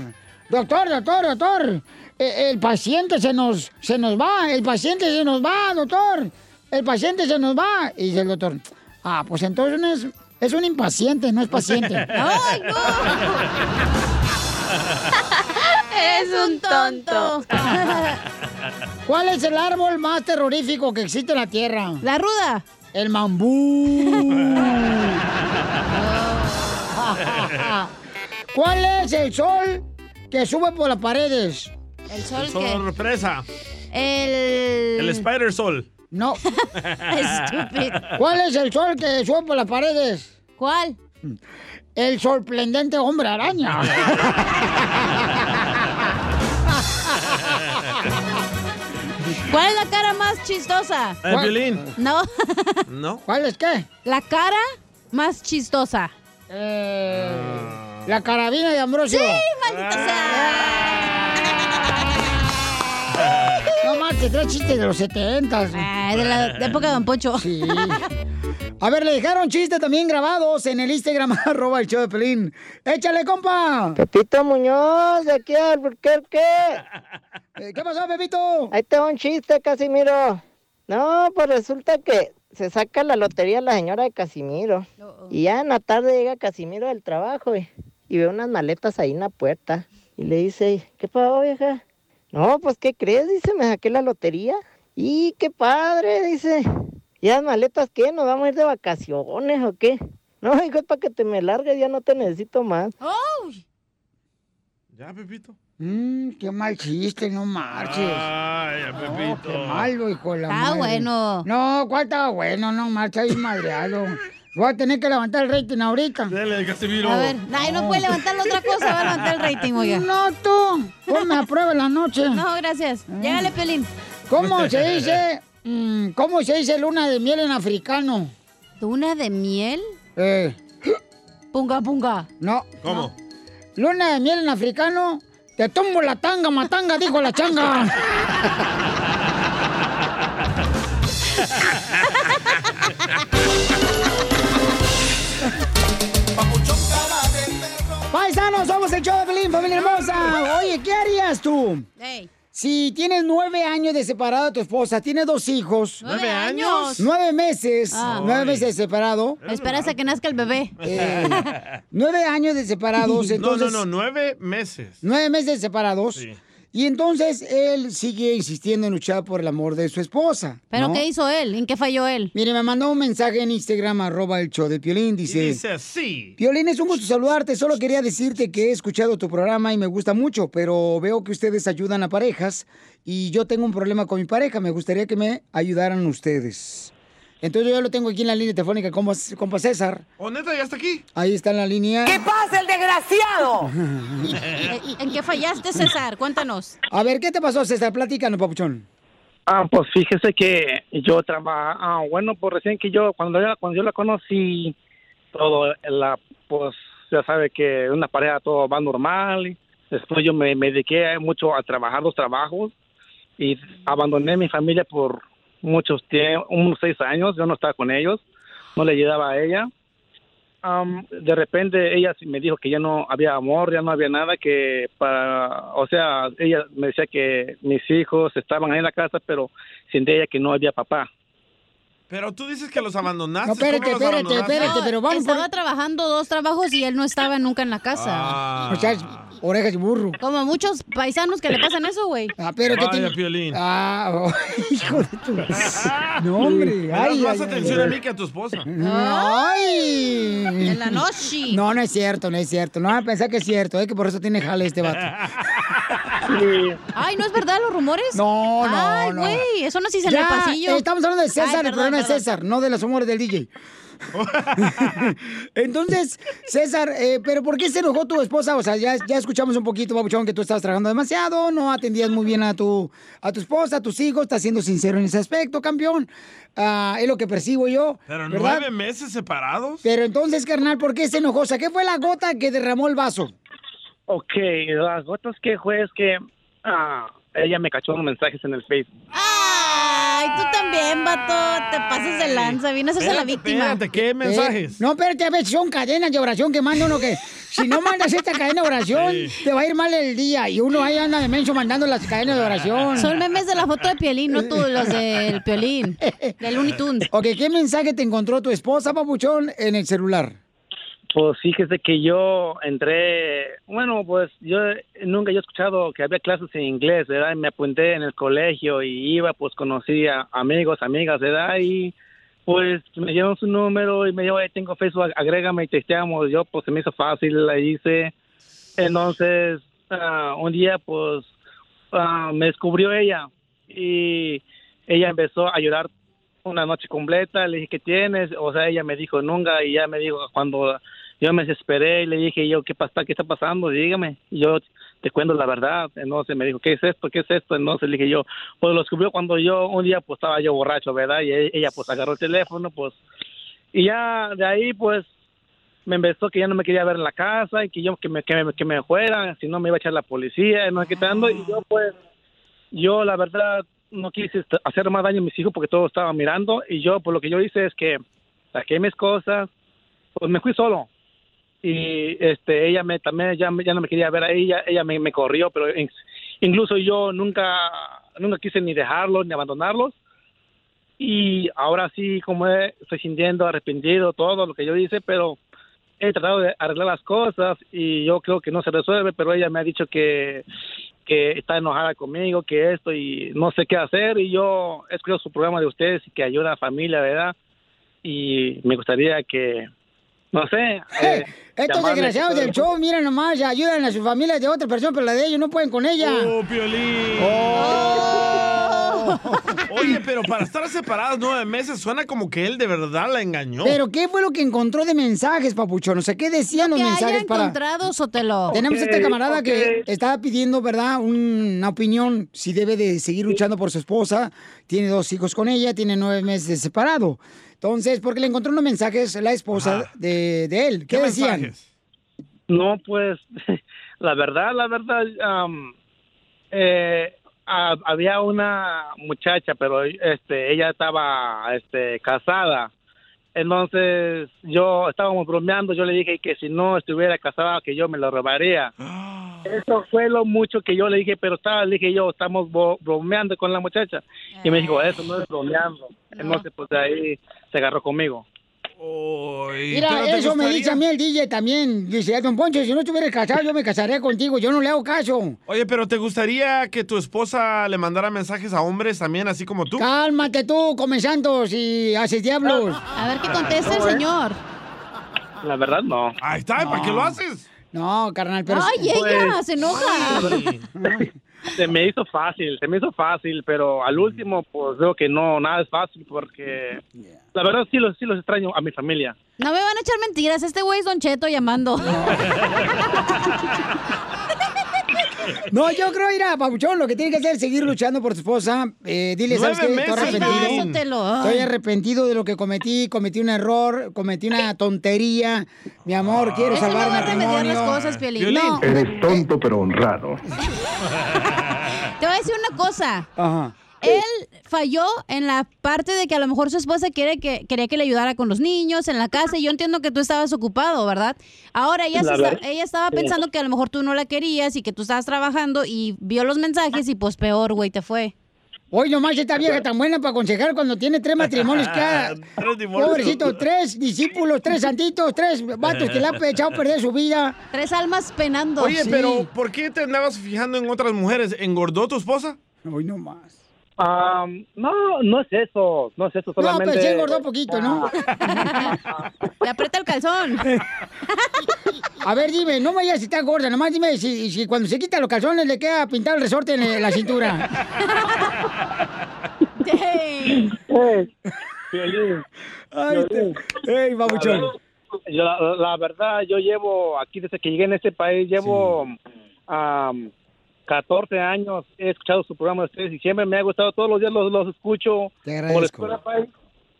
doctor, doctor, doctor, eh, el paciente se nos, se nos va, el paciente se nos va, doctor, el paciente se nos va. Y dice el doctor, ah, pues entonces no es, es un impaciente, no es paciente. [LAUGHS] ¡Ay, no! Es un tonto. [LAUGHS] ¿Cuál es el árbol más terrorífico que existe en la Tierra? La ruda. El mambú. [LAUGHS] ¿Cuál es el sol que sube por las paredes? ¿El sol El sol presa. El... El Spider Sol. No. [LAUGHS] Estúpido. ¿Cuál es el sol que sube por las paredes? ¿Cuál? El sorprendente hombre araña. [LAUGHS] ¿Cuál es la cara más chistosa? El violín. No. ¿No? ¿Cuál es qué? La cara más chistosa. Eh, La carabina de Ambrosio. Sí, maldita sea. No marches, tres chistes de los 70. Ah, de la de época de Don Poncho. Sí. A ver, le dejaron chistes también grabados en el Instagram, [LAUGHS] arroba el show de Pelín. ¡Échale, compa! Pepito Muñoz, de aquí al Burquerque. Eh, ¿Qué pasó, Pepito? Ahí va un chiste, Casimiro. No, pues resulta que se saca la lotería la señora de Casimiro. Y ya en la tarde llega Casimiro del trabajo y, y ve unas maletas ahí en la puerta. Y le dice, ¿qué pasó, vieja? No, pues, ¿qué crees? Dice, me saqué la lotería. Y qué padre, dice. ¿Y las maletas qué? ¿Nos vamos a ir de vacaciones o qué? No, hijo, es para que te me largues, ya no te necesito más. Ya, Pepito. Mmm, qué mal chiste, no marches. Ay, a Pepito. Qué malo, hijo de la Está madre. bueno. No, ¿cuál estaba bueno? No marcha ahí madreado. Voy a tener que levantar el rating ahorita. Dale, Casimiro. A ver, ay, no puede levantar la otra cosa, va a levantar el rating, oiga. No, tú. Ponme a prueba en la noche. No, gracias. Llégale, Pelín. ¿Cómo [LAUGHS] se dice? mm, ¿Cómo se dice luna de miel en africano? ¿Luna de miel? Eh. Punga, punga. No. ¿Cómo? Luna de miel en africano. Te tumbo la tanga, matanga, dijo la changa. Paisanos, somos el show de Pelín, familia hermosa. Oye, ¿qué harías tú? Si tienes nueve años de separado de tu esposa, tienes dos hijos. ¿Nueve años? Nueve meses. Ah. Nueve meses de separado. Esperas a que nazca el bebé. Eh, nueve años de separados. [LAUGHS] No, Entonces, no, no, nueve meses. Nueve meses de separados. Y entonces él sigue insistiendo en luchar por el amor de su esposa. ¿Pero ¿no? qué hizo él? ¿En qué falló él? Mire, me mandó un mensaje en Instagram, arroba el show de Piolín, dice... Dice así. Piolín, es un gusto saludarte. Solo quería decirte que he escuchado tu programa y me gusta mucho, pero veo que ustedes ayudan a parejas y yo tengo un problema con mi pareja. Me gustaría que me ayudaran ustedes. Entonces yo lo tengo aquí en la línea telefónica, compa, compa César. ¿O neta ya está aquí? Ahí está en la línea. ¿Qué pasa, el desgraciado? [LAUGHS] ¿En qué fallaste, César? Cuéntanos. A ver, ¿qué te pasó, César? Platícanos, papuchón. Ah, pues fíjese que yo trabajo, ah, bueno, pues recién que yo, cuando yo, cuando yo la conocí, todo, la, pues ya sabe que una pareja todo va normal. y Después yo me, me dediqué mucho a trabajar los trabajos y abandoné mi familia por muchos unos seis años, yo no estaba con ellos, no le ayudaba a ella. Am, de repente ella me dijo que ya no había amor, ya no había nada, que para, o sea, ella me decía que mis hijos estaban ahí en la casa, pero sin ella que no había papá. Pero tú dices que los abandonaste. No, espérate, ¿Cómo los espérate, espérate, pero vamos por... Estaba trabajando dos trabajos y él no estaba nunca en la casa. Ah. O sea, orejas y burro. Como muchos paisanos que le pasan eso, güey. Ah, pero ¿qué Vaya, tiene? Piolín. Ah, oh, [LAUGHS] hijo de tu... [LAUGHS] No, hombre. Ay, más ay, atención ay. a mí que a tu esposa. Ay. En la noche. No, no es cierto, no es cierto. No van a pensar que es cierto, ¿eh? que por eso tiene jale este vato. [LAUGHS] Ay, ¿no es verdad los rumores? No, no, Ay, no. güey, eso no se dice en el pasillo. estamos hablando de César, Ay, el perdón, de perdón. César, no de los humores del DJ. [LAUGHS] Entonces, César, eh, ¿pero por qué se enojó tu esposa? O sea, ya, ya escuchamos un poquito, Babuchón, que tú estabas trabajando demasiado, no atendías muy bien a tu, a tu esposa, a tus hijos, estás siendo sincero en ese aspecto, campeón. Ah, es lo que percibo yo. Pero ¿verdad? nueve meses separados. Pero entonces, carnal, ¿por qué se enojó? O sea, ¿qué fue la gota que derramó el vaso? Ok, las gotas que fue es que ah, ella me cachó unos mensajes en el Facebook. Ay, tú también, vato. Te pasas de lanza. Vienes a ser la víctima. ¿qué Eh, no, espérate, a ver, son cadenas de oración que manda uno que... Si no mandas esta cadena de oración, te va a ir mal el día. Y uno ahí anda de menso mandando las cadenas de oración. Son memes de la foto de Piolín, no tú, los del [LAUGHS] Piolín. Del Looney Tunes. Ok, ¿qué mensaje te encontró tu esposa, papuchón, en el celular? Pues fíjese que yo entré, bueno, pues yo nunca había escuchado que había clases en inglés, ¿verdad? Y me apunté en el colegio y iba, pues conocí a amigos, amigas, ¿verdad? Y pues me dieron su número y me dijo, "Hey, tengo Facebook, agrégame y testeamos. Yo, pues se me hizo fácil, la hice. Entonces, ah, un día, pues, ah, me descubrió ella y ella empezó a llorar una noche completa, le dije, ¿qué tienes? O sea, ella me dijo, nunca, y ya me dijo, cuando yo me desesperé, le dije yo, ¿qué pasa? ¿Qué está pasando? Dígame. Y yo te cuento la verdad. Entonces me dijo, ¿qué es esto? ¿Qué es esto? Entonces le dije yo, pues lo descubrió cuando yo, un día, pues estaba yo borracho, ¿verdad? Y e- ella, pues agarró el teléfono, pues, y ya de ahí, pues, me empezó que ya no me quería ver en la casa y que yo que me, que me, que me fuera, si no me iba a echar la policía, y no sé qué tanto, y yo pues, yo la verdad no quise hacer más daño a mis hijos porque todos estaban mirando y yo pues lo que yo hice es que saqué mis cosas, pues me fui solo. Y este ella me también ya, ya no me quería ver a ella, ella me, me corrió, pero in- incluso yo nunca nunca quise ni dejarlos ni abandonarlos. Y ahora sí como estoy sintiendo arrepentido todo lo que yo hice, pero he tratado de arreglar las cosas y yo creo que no se resuelve, pero ella me ha dicho que que está enojada conmigo, que esto y no sé qué hacer y yo he escuchado su programa de ustedes y que ayuda a la familia, ¿verdad? Y me gustaría que, no sé, [LAUGHS] eh, Estos desgraciados del show, miren nomás, ayudan a sus familias de otra persona, pero la de ellos no pueden con ella. ¡Oh, Piolín! Oye, pero para estar separados nueve meses suena como que él de verdad la engañó. Pero ¿qué fue lo que encontró de mensajes, papuchón? O sea, ¿qué decían los que haya mensajes para...? encontrado, Sotelo. [LAUGHS] Tenemos a este camarada que estaba pidiendo, ¿verdad? Una opinión, si debe de seguir luchando por su esposa. Tiene dos hijos con ella, tiene nueve meses de separado. Entonces, porque le encontró unos mensajes la esposa de, de él. ¿Qué, decían? No, pues, [LAUGHS] la verdad, la verdad, am, eh, ha- había una muchacha, pero este, ella estaba este, casada. Entonces, yo estábamos bromeando, yo le dije que si no estuviera casada, que yo me lo robaría. Eso fue lo mucho que yo le dije, pero estaba, le dije yo, estamos bo- bromeando con la muchacha. Y me dijo, eso no es bromeando. Entonces, pues de ahí se agarró conmigo. Mira, eso me dice a mí el DJ también. Dice, don Poncho, si no estuvieras casado, yo me casaría contigo. Yo no le hago caso. Oye, pero ¿te gustaría que tu esposa le mandara mensajes a hombres también, así como tú? Cálmate tú, come santos y haces diablos. A ver qué contesta el señor. La verdad, no. Ahí está, ¿para qué lo haces? No, carnal, pero... Ay, ella Pues- se enoja. Se me hizo fácil, se me hizo fácil, pero al último, pues veo que no, nada es fácil porque la verdad sí los, sí los extraño a mi familia. No me van a echar mentiras. Este güey es Don Cheto llamando. No, [LAUGHS] yo creo, mira, Pabuchón, lo que tiene que hacer es seguir luchando por tu esposa. Eh, dile, ¿sabes qué? Nueve Estoy meses, arrepentido. Estoy arrepentido de lo que cometí. Cometí un error, cometí una tontería. Mi amor, quiero Eso no salvar va a remediar matrimonio. las cosas, Piolín. No. Eres tonto pero honrado. [LAUGHS] Te voy a decir una cosa. Ajá. Él falló en la parte de que a lo mejor su esposa quiere que, quería que le ayudara con los niños en la casa y yo entiendo que tú estabas ocupado, ¿verdad? Ahora ella, La se está- verdad, ella estaba sí. pensando que a lo mejor tú no la querías y que tú estabas trabajando y vio los mensajes y pues peor, güey, te fue. Hoy nomás esta vieja tan buena para aconsejar cuando tiene tres matrimonios cada... [LAUGHS] Pobrecito, tres discípulos, tres santitos, tres vatos que le han [LAUGHS] echado a perder su vida. Tres almas penando. Oye, Sí. pero ¿por qué te andabas fijando en otras mujeres? ¿Engordó tu esposa? Hoy no más. Am, no, no es eso, no es eso, No, solamente... pero sí engordó poquito, ¿no? [LAUGHS] Le aprieta el calzón. A ver, dime, no me digas si está gorda, nomás dime si, si cuando se quita los calzones le queda pintado el resorte en la cintura. [LAUGHS] Ay, te- ey, babuchón. La, la verdad, yo llevo aquí desde que llegué en este país, llevo am, 14 años, he escuchado su programa de ustedes y siempre me ha gustado, todos los días los, los escucho. Te agradezco. la escuela, país.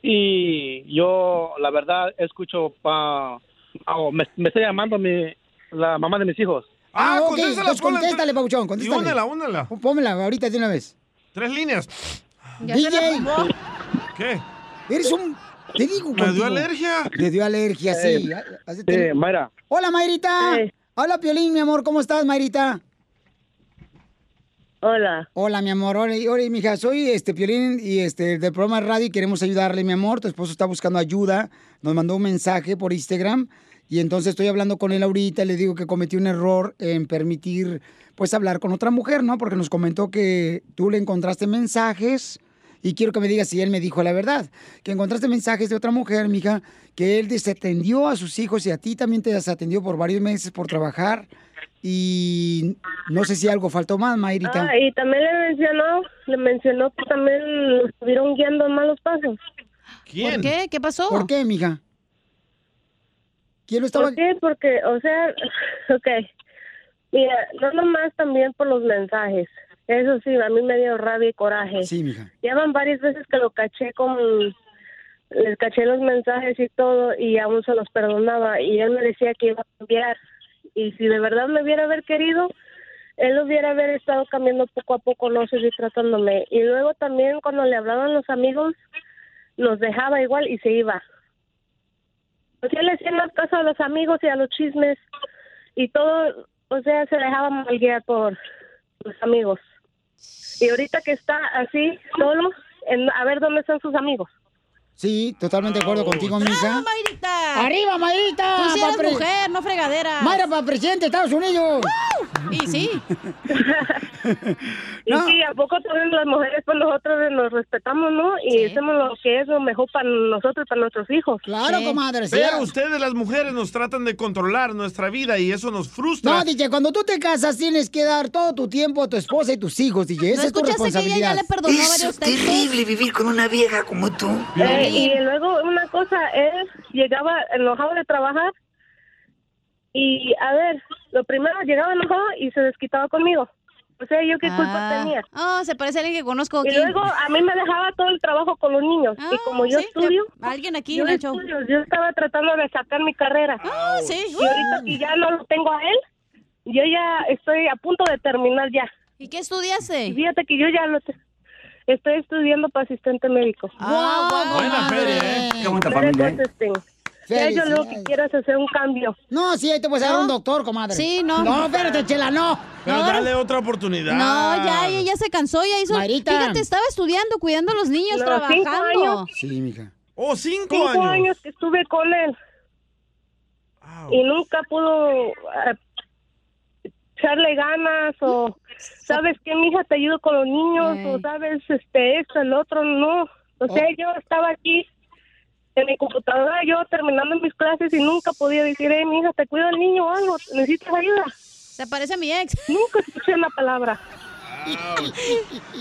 Y yo, la verdad, escucho pa, oh, me, me está llamando mi, la mamá de mis hijos. Ah, ok, contéstala, entonces ponla, contéstale, Pabuchón, contéstale. únela, únela. Pónmela ahorita de una vez. Tres líneas. DJ. ¿Qué? Eres un... Te digo ¿Me dio alergia? Le dio alergia, sí. Eh, sí, Mayra. Hola, Mayrita. Hola, Piolín, mi amor. ¿Cómo estás, Mayrita? Hola. Hola, mi amor. Hola, hola, mija. Soy este Piolín y este del programa radio y queremos ayudarle, mi amor. Tu esposo está buscando ayuda. Nos mandó un mensaje por Instagram y entonces estoy hablando con él ahorita. Le digo que cometí un error en permitir, pues, hablar con otra mujer, ¿no? Porque nos comentó que tú le encontraste mensajes y quiero que me digas si él me dijo la verdad. Que encontraste mensajes de otra mujer, mija, que él desatendió a sus hijos y a ti también te desatendió por varios meses por trabajar. Y no sé si algo faltó más, Mayrita. Ah, y también le mencionó, le mencionó que también lo estuvieron guiando en malos pasos. ¿Por qué? ¿Qué pasó? ¿Por qué, mija? ¿Quién lo estaba...? ¿Por qué? Porque, o sea, [LAUGHS] ok. Mira, no nomás también por los mensajes. Eso sí, a mí me dio rabia y coraje. Sí, mija. Ya van varias veces que lo caché con... Les caché los mensajes y todo y aún se los perdonaba y él me decía que iba a cambiar. Y si de verdad me hubiera haber querido, él hubiera haber estado cambiando poco a poco, no seguir tratándome. Y luego también cuando le hablaban los amigos, los dejaba igual y se iba. O sea, le hacía más caso a los amigos y a los chismes y todo, o sea, se dejaba mal guiar por los amigos. Y ahorita que está así, solo, en, a ver dónde están sus amigos. Sí, totalmente de acuerdo contigo, mija. Mayrita! ¡Arriba, Mayrita! Tú sí eres mujer, no fregadera. Mayra para presidente de Estados Unidos. Y sí. [LAUGHS] [LAUGHS] Y sí, ¿a poco también las mujeres, pues nosotros nos respetamos, ¿no? Y hacemos lo que es lo mejor para nosotros para nuestros hijos. Claro, comadre. sí. Pero ustedes, las mujeres, nos tratan de controlar nuestra vida y eso nos frustra. No, DJ, cuando tú te casas tienes que dar todo tu tiempo a tu esposa y tus hijos, DJ. Esa es tu responsabilidad. Es terrible vivir con una vieja como tú. y luego una cosa es, llegaba enojado de trabajar y, a ver, lo primero llegaba enojado y se desquitaba conmigo. O sea, ¿yo qué culpa Ah. tenía? Oh, se parece a alguien que conozco. Y luego a mí me dejaba todo el trabajo con los niños. y como yo sí, estudio... alguien aquí yo en el show. estudio, yo estaba tratando de sacar mi carrera. Ah, sí. Y ahorita que ya no lo tengo a él, yo ya estoy a punto de terminar ya. ¿Y qué estudiaste? Fíjate que yo ya lo... te- Estoy estudiando para asistente médico. Ah, Buena feria, ¿eh? Qué bonita Pero, familia, ¿eh? pues, este, ya yo lo que es hacer un cambio. No, sí, ahí te puedes dar un doctor, comadre. Sí, no. No, espérate, chela, no. Pero No, dale otra oportunidad. No, ya, ella ya se cansó, ya hizo. Marita. Fíjate, estaba estudiando, cuidando a los niños, No, trabajando. cinco años. Sí, mija. Oh, cinco, Cinco años. años que estuve con él. Y nunca pudo eh, echarle ganas o, ¿sabes qué, mija? Te ayudo con los niños o, ¿sabes? Este, esto, el otro, no. O sea, Oh. yo estaba aquí en mi computadora, yo terminando mis clases y nunca podía decir, hey, mija, te cuido el niño o algo, necesitas ayuda. Se parece a mi ex. Nunca escuché una palabra.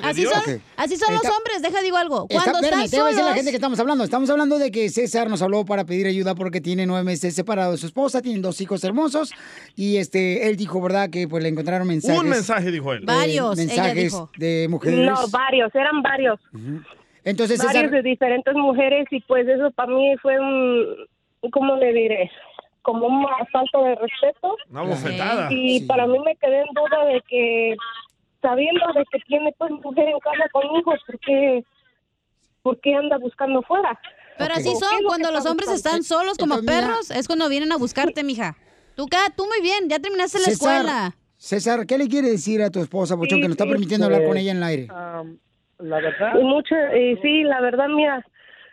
Así son, así son los Está- hombres, deja digo algo. Está, Cuando espérame, están te voy a decir a la gente que estamos hablando. Estamos hablando de que César nos habló para pedir ayuda porque tiene nueve meses separado de su esposa, tienen dos hijos hermosos y este él dijo, ¿verdad? Que pues le encontraron mensajes. Un mensaje, dijo él. eh, Varios, ella mensajes dijo. de mujeres. No, varios, eran varios. Entonces, de diferentes mujeres y pues eso para mí fue un, ¿cómo le diré? Como una falta de respeto. Una bofetada. Y para mí me quedé en duda de que, sabiendo de que tiene pues mujer en casa con hijos, ¿por qué, por qué anda buscando fuera? Pero así ¿O qué son, lo cuando los hombres buscando? están solos como Entonces, mira- perros, es cuando vienen a buscarte, mija. Tú, tú muy bien, ya terminaste la escuela. César, ¿qué le quiere decir a tu esposa, Pochón, Sí, que nos está sí. permitiendo hablar con ella en el aire? La verdad. Y mucho, y sí, la verdad, mira,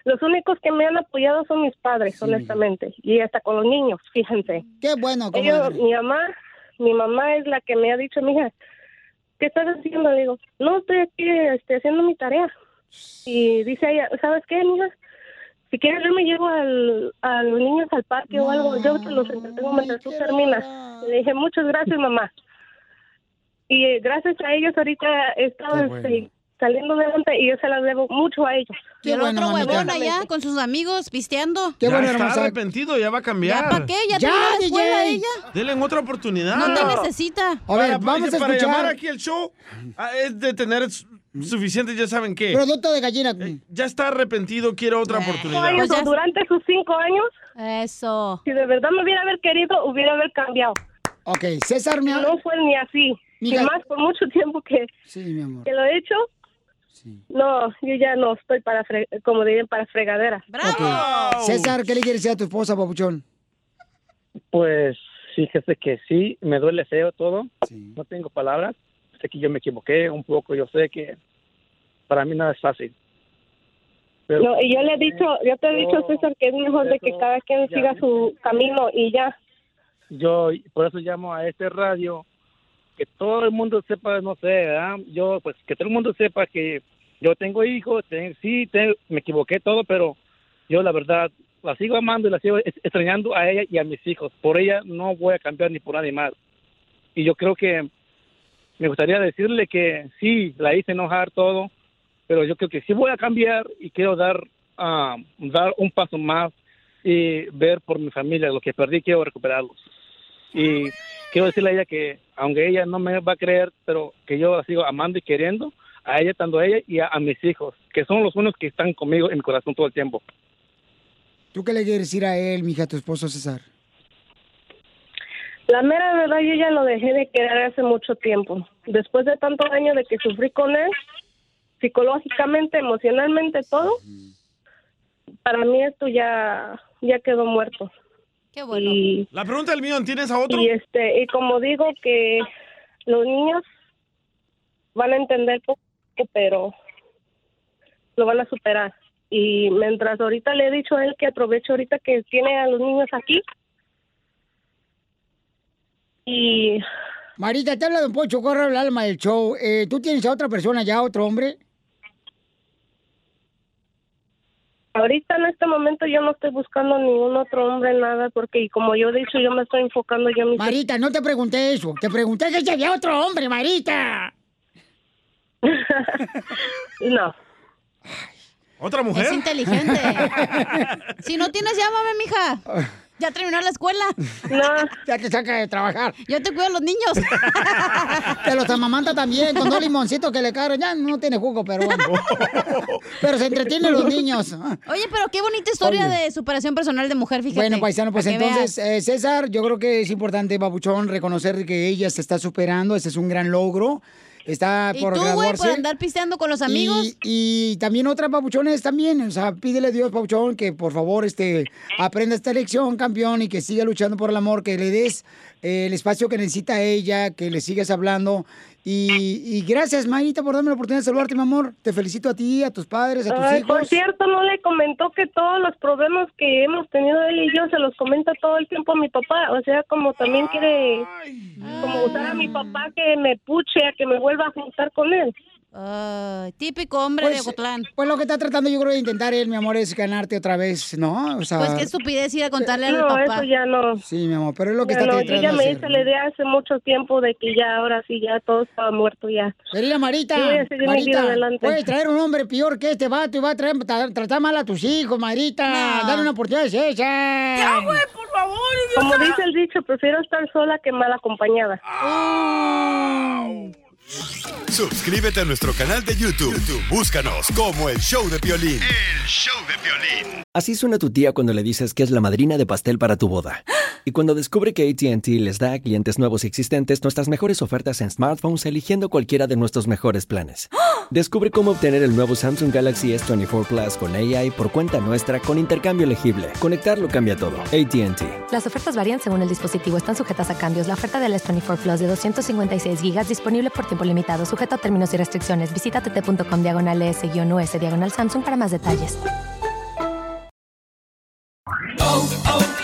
los únicos que me han apoyado son mis padres, honestamente, y hasta con los niños, fíjense. Qué bueno, Ellos, mi mamá, mi mamá es la que me ha dicho, mija, ¿qué estás haciendo? Le digo, no, estoy aquí este, haciendo mi tarea. Y dice ella, ¿sabes qué, mija? Si quieres, yo me llevo al, a los niños al parque o algo, yo te los entretengo mientras tú terminas. Le dije, muchas gracias, mamá. Y eh, gracias a ellos ahorita he estado Qué bueno. Saliendo adelante y yo se las debo mucho a ellos. Y el otro huevón allá con sus amigos pisteando. ya está arrepentido, ya va a cambiar. ¿Ya pa' qué? ¿Ya terminó la escuela ella? Denle en otra oportunidad. No te necesita. A ver, Para- vamos a para escuchar- llamar aquí el show ah, es de tener su- suficiente, ya saben qué. Producto de gallina. Ya está arrepentido, quiere otra oportunidad. Años, o durante sus cinco años. Eso. Si de verdad me hubiera haber querido, hubiera haber cambiado. Ok, César me No fue ni así. Y más por mucho tiempo que, Sí, mi amor. que lo he hecho. No, yo ya no estoy para, fre- como dirían, para fregadera. Ok. César, ¿qué le quieres decir a tu esposa, papuchón? Pues fíjese que sí, me duele feo todo. No tengo palabras. Sé que yo me equivoqué un poco. Yo sé que para mí nada es fácil. Pero- No, y yo le he dicho, yo te he dicho, César, que es mejor de que cada quien siga su camino y ya. Yo por eso llamo a este radio que todo el mundo sepa, no sé, ¿verdad? yo pues que todo el mundo sepa que yo tengo hijos, ten- sí, me equivoqué todo, pero yo la verdad la sigo amando y la sigo extrañando a ella y a mis hijos. Por ella no voy a cambiar ni por nadie más. Y yo creo que me gustaría decirle que sí, la hice enojar todo, pero yo creo que sí voy a cambiar y quiero dar ah, dar un paso más y ver por mi familia lo que perdí quiero recuperarlos y quiero decirle a ella que aunque ella no me va a creer pero que yo la sigo amando y queriendo a ella tanto a ella y a, a mis hijos que son los únicos que están conmigo en mi corazón todo el tiempo ¿Tú qué le quieres decir a él, mija, a tu esposo César? La mera verdad, yo ya lo dejé de querer hace mucho tiempo. Después de tantos años de que sufrí con él, psicológicamente, emocionalmente, todo, para mí esto ya, ya quedó muerto. Qué bueno. Y, La pregunta del millón, ¿tienes a otro? y este, y como digo que los niños van a entender poco, pero lo van a superar. Y mientras ahorita le he dicho a él que aproveche ahorita que tiene a los niños aquí. Y Marita, te habla Don Pocho, corre el alma del show. Eh, ¿Tú tienes a otra persona ya, otro hombre? Ahorita en este momento yo no estoy buscando ningún otro hombre, nada, porque y como yo he dicho, yo me estoy enfocando yo en mi... Marita, no te pregunté eso. Te pregunté que si había otro hombre, Marita. [LAUGHS] no. ¿Otra Es inteligente. [LAUGHS] si no tienes, llámame, mija. Ya terminó la escuela. No. [LAUGHS] Ya te saca de trabajar. Yo te cuido a los niños. [LAUGHS] Te los amamanta también con dos limoncitos que le caen. Ya no tiene jugo, pero bueno. Pero se entretienen los niños. Oye, pero qué bonita historia Oye. de superación personal de mujer, fíjate. Bueno, paisano, pues entonces, eh, César, yo creo que es importante, Babuchón, reconocer que ella se está superando. Ese es un gran logro. Está ¿Y por tú, güey, por andar pisteando con los amigos? Y, y también otras papuchones también, o sea, pídele a Dios, papuchón, que por favor este, aprenda esta lección, campeón, y que siga luchando por el amor, que le des el espacio que necesita ella, que le sigas hablando. Y, y gracias, Mayita, por darme la oportunidad de saludarte, mi amor. Te felicito a ti, a tus padres, a tus Ay, hijos. por cierto, no le comentó que todos los problemas que hemos tenido él y yo se los comenta todo el tiempo a mi papá. O sea, como también quiere como usar a mi papá que me puche a que me vuelva a juntar con él. Típico hombre de Ocotlán. Pues lo que está tratando yo creo de intentar él, mi amor, es ganarte otra vez, ¿no? O sea, Pues qué estupidez ir a contarle al No, papá. eso ya no. Sí, mi amor, pero es lo que Ya está no, yo tratando ya de me hice la idea hace mucho tiempo de que ya ahora sí ya todo estaba muerto ya. Mira, Marita, Yo vida Marita, puedes traer un hombre peor que este vato y va a traer, tra- tratar mal a tus hijos, Marita. No. Dale una oportunidad a esa. Ya, güey, por favor. Como dice el dicho, prefiero estar sola que mal acompañada. Suscríbete a nuestro canal de YouTube. YouTube, Búscanos como El Show de Piolín. El Show de Piolín. Así suena tu tía cuando le dices que es la madrina de pastel para tu boda. Y cuando descubre que ATT les da a clientes nuevos y existentes nuestras mejores ofertas en smartphones eligiendo cualquiera de nuestros mejores planes. Descubre cómo obtener el nuevo Samsung Galaxy S24 Plus con AI por cuenta nuestra con intercambio elegible. Conectarlo cambia todo. ATT. Las ofertas varían según el dispositivo, están sujetas a cambios. La oferta del S24 Plus de 256 gigas disponible por tiempo limitado, sujeto a términos y restricciones. Visita tt.com diagonal S-US diagonal Samsung para más detalles. ¿Tus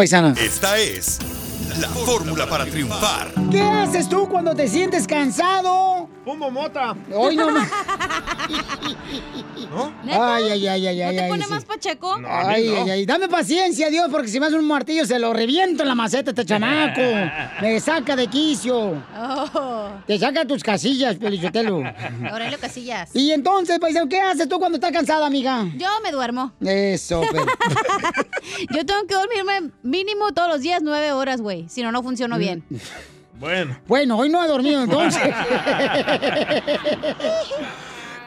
paisana. Esta es la fórmula para triunfar. ¿Qué haces tú cuando te sientes cansado? Fumo mota. Hoy no más. Ay, ay, ay, ay, ¿No ay. te ay, pone sí. más pacheco? Ay, ay, ay. Dame paciencia, Dios, porque si me hace un martillo se lo reviento en la maceta este chamaco. [LAUGHS] Me saca de quicio. Oh. Te saca tus casillas, Pelichotelo. Aurelio Casillas. Y entonces, paisano, ¿qué haces tú cuando estás cansada, amiga? Yo me duermo. Eso, [LAUGHS] pero... Yo tengo que dormirme mínimo todos los días nueve horas, güey. Si no, no funciono bien. [LAUGHS] Bueno. Bueno, hoy no he dormido [LAUGHS] entonces. [LAUGHS]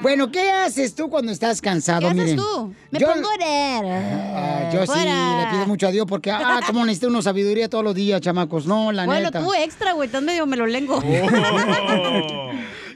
bueno, ¿qué haces tú cuando estás cansado? ¿Qué haces Miren, tú? Me yo- pongo a orar. Ah, yo sí Fuera. le pido mucho a Dios porque, ah, [LAUGHS] como necesito una sabiduría todos los días, chamacos. No, la Bueno, neta. tú extra, güey. Estás medio me lo lengo.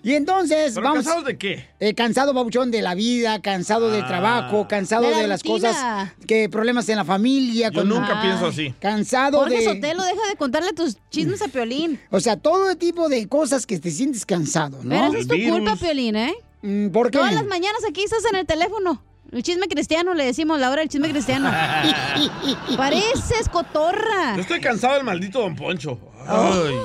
Y entonces, ¿Pero vamos. cansados de qué? Eh, cansado, babuchón, de la vida, cansado del Ah. trabajo, cansado De de, la las cosas, que problemas en la familia. Yo nunca pienso así. Cansado Jorge de. Sotelo, deja de contarle tus chismes a Piolín. [LAUGHS] O sea, todo tipo de cosas que te sientes cansado, ¿no? Pero esa es tu culpa, Piolín, ¿eh? Mm, ¿Por qué? Todas las mañanas aquí estás en el teléfono. El chisme cristiano, le decimos, la hora del chisme cristiano. [LAUGHS] Pareces cotorra. Yo estoy cansado del maldito Don Poncho. Oh. Ay.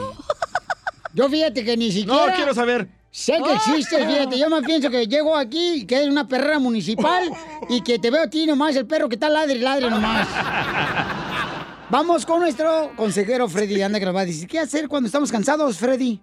Yo fíjate que ni siquiera. No, quiero saber. Sé que existe, fíjate. Yo más pienso que llego aquí, que es una perrera municipal y que te veo a ti nomás, el perro que está ladre y ladre nomás. Vamos con nuestro consejero Freddy Anda que nos va a decir qué hacer cuando estamos cansados, Freddy.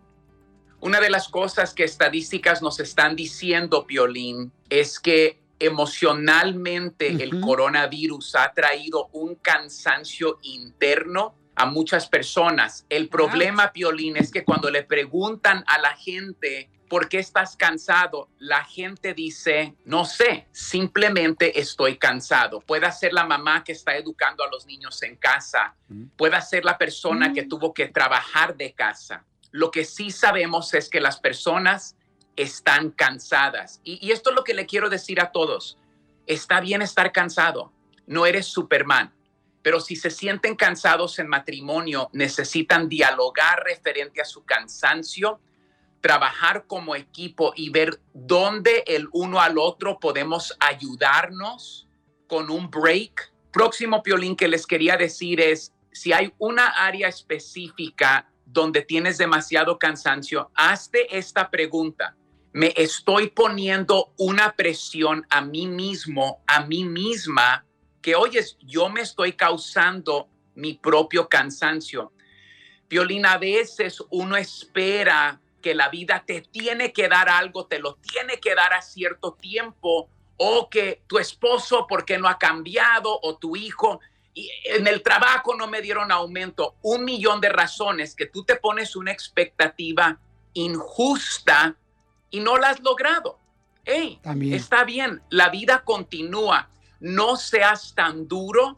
Una de las cosas que estadísticas nos están diciendo, Piolín, es que emocionalmente el coronavirus ha traído un cansancio interno a muchas personas. El problema, Piolín, es que cuando le preguntan a la gente ¿por qué estás cansado? La gente dice, no sé, simplemente estoy cansado. Puede ser la mamá que está educando a los niños en casa, puede ser la persona que tuvo que trabajar de casa. Lo que sí sabemos es que las personas están cansadas. Y, y esto es lo que le quiero decir a todos. Está bien estar cansado, no eres Superman. Pero si se sienten cansados en matrimonio, necesitan dialogar referente a su cansancio, trabajar como equipo y ver dónde el uno al otro podemos ayudarnos con un break. Próximo piolín que les quería decir es, si hay una área específica donde tienes demasiado cansancio, hazte esta pregunta. ¿Me estoy poniendo una presión a mí mismo, a mí misma, que oyes, yo me estoy causando mi propio cansancio? Piolín, a veces uno espera que la vida te tiene que dar algo, te lo tiene que dar a cierto tiempo, o que tu esposo, porque no ha cambiado, o tu hijo, y en el trabajo no me dieron aumento, un millón de razones que tú te pones una expectativa injusta y no la has logrado. Hey, está bien, la vida continúa. No seas tan duro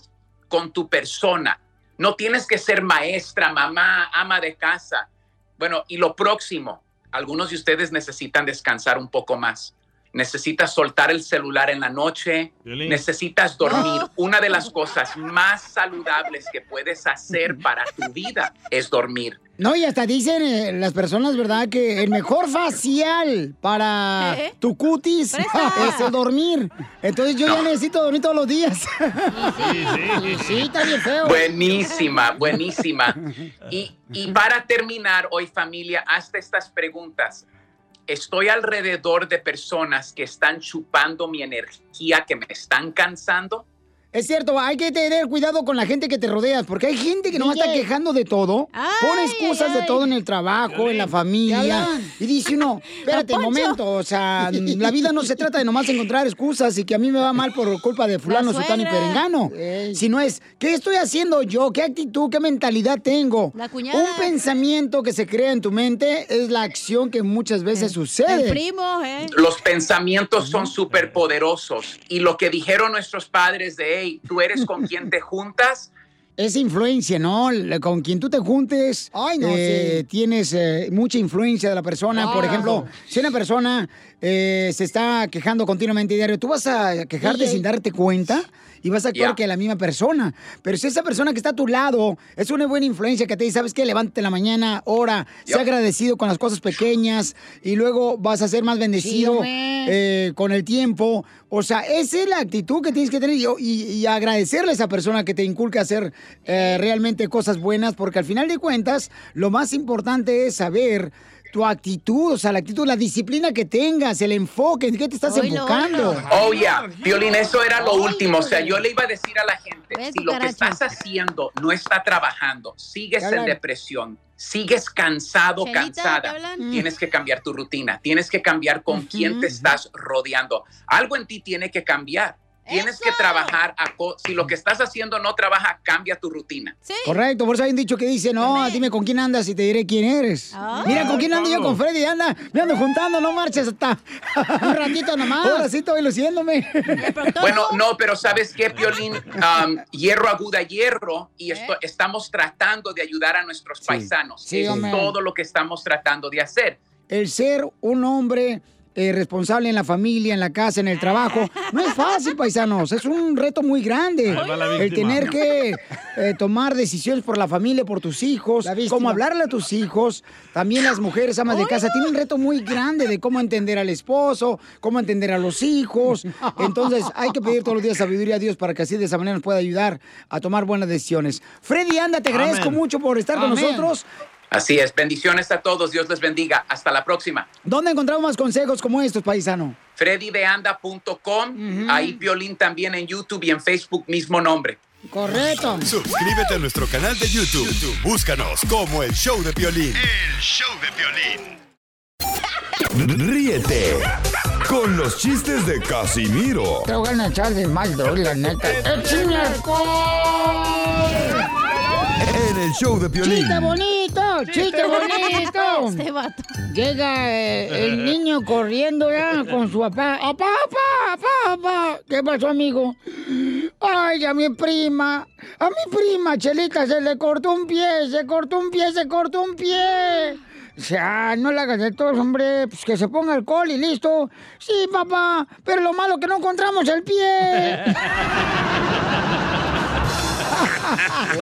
con tu persona. No tienes que ser maestra, mamá, ama de casa. Bueno, y lo próximo, algunos de ustedes necesitan descansar un poco más. Necesitas soltar el celular en la noche, necesitas dormir. Una de las cosas más saludables que puedes hacer [LAUGHS] para tu vida es dormir. No, y hasta dicen eh, las personas, ¿verdad? Que el mejor facial para ¿Eh? tu cutis [LAUGHS] es el dormir. Entonces yo ya necesito dormir todos los días. Sí, sí. Sí, está bien feo. Buenísima, buenísima. Y, y para terminar hoy, familia, hasta estas preguntas. Estoy alrededor de personas que están chupando mi energía, que me están cansando. Es cierto, hay que tener cuidado con la gente que te rodeas, porque hay gente que no está quejando de todo, pone excusas de todo en el trabajo, en la familia, y dice uno, [LAUGHS] espérate un momento, o sea, la vida no se trata de nomás encontrar excusas y que a mí me va mal por culpa de fulano, La sutano y perengano, sino es, ¿qué estoy haciendo yo? ¿Qué actitud, qué mentalidad tengo? La cuñada. Un pensamiento que se crea en tu mente es la acción que muchas veces sucede. El primo, ¿eh? Los pensamientos son súper poderosos y lo que dijeron nuestros padres de, hey, tú eres con quien te juntas, Es influencia, ¿no? Con quien tú te juntes, no, eh, tienes eh, mucha influencia de la persona. Por ejemplo, si una persona eh, se está quejando continuamente diario, tú vas a quejarte DJ. sin darte cuenta y vas a actuar Ya. que la misma persona. Pero si esa persona que está a tu lado es una buena influencia que te dice, ¿sabes qué? Levántate en la mañana, ora, sé agradecido con las cosas pequeñas y luego vas a ser más bendecido eh, con el tiempo. O sea, esa es la actitud que tienes que tener y, y- y agradecerle a esa persona que te inculca hacer eh, realmente cosas buenas, porque al final de cuentas, lo más importante es saber tu actitud, o sea, la actitud, la disciplina que tengas, el enfoque, ¿en qué te estás enfocando? Oh, yeah. Violín, eso era lo último. O sea, yo le iba a decir a la gente, si lo que estás haciendo no está trabajando, sigues ¿Te en depresión, sigues cansado, Chelita, ¿te cansada, hablan? tienes que cambiar tu rutina, tienes que cambiar con quién te estás rodeando. Algo en ti tiene que cambiar. Tienes que trabajar. A co- si lo que estás haciendo no trabaja, cambia tu rutina. Sí. Correcto, por eso hay un dicho que dice, no, dime con quién andas y te diré quién eres. Ah. Mira con quién ando yo, con Freddy, anda, me ando juntando, no marches hasta [LAUGHS] un ratito nomás. Ahora sí estoy luciéndome. Bueno, no, pero ¿sabes qué, Piolín? Um, hierro aguda hierro y esto, estamos tratando de ayudar a nuestros paisanos. Sí, es hombre. todo lo que estamos tratando de hacer. el ser un hombre eh, responsable en la familia, en la casa, en el trabajo, no es fácil, paisanos. Es un reto muy grande. El tener que eh, tomar decisiones por la familia, por tus hijos, cómo hablarle a tus hijos. También las mujeres amas de casa tienen un reto muy grande de cómo entender al esposo, cómo entender a los hijos. Entonces hay que pedir todos los días sabiduría a Dios para que así de esa manera nos pueda ayudar a tomar buenas decisiones. Freddy, anda, te agradezco Amén. mucho por estar con nosotros. Así es. Bendiciones a todos. Dios les bendiga. Hasta la próxima. ¿Dónde encontramos más consejos como estos, paisano? freddydeanda.com. Ahí Piolín también en YouTube y en Facebook, mismo nombre. Correcto. Suscríbete a nuestro canal de YouTube. YouTube, Búscanos como el show de violín. El show de violín. Ríete con los chistes de Casimiro Te voy a echar de mal, la neta. ¡Échame alcohol! En el show de violín. ¡Chiste bonito! ¡Chiste bonito! [LAUGHS] Este vato. Llega eh, el niño corriendo ya con su papá. ¡Papá, papá, papá! ¿Qué pasó, amigo? Ay, a mi prima, a mi prima Chelita se le cortó un pie, se cortó un pie, se cortó un pie. O sea, no le hagas de todos, hombre, pues que se ponga alcohol y listo. Sí, papá, pero lo malo que no encontramos el pie. [LAUGHS] [LAUGHS]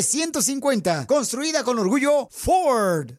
F-150, construida con orgullo Ford.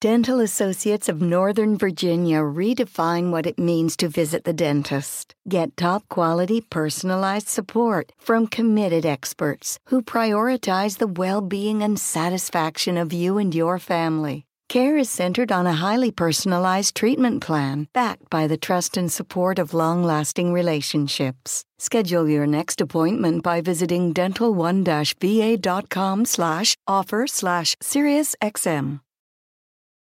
Dental Associates of Northern Virginia redefine what it means to visit the dentist. Get top quality personalized support from committed experts who prioritize the well being and satisfaction of you and your family. Care is centered on a highly personalized treatment plan backed by the trust and support of long lasting relationships. Schedule your next appointment by visiting dental1-va.com slash offer slash SiriusXM.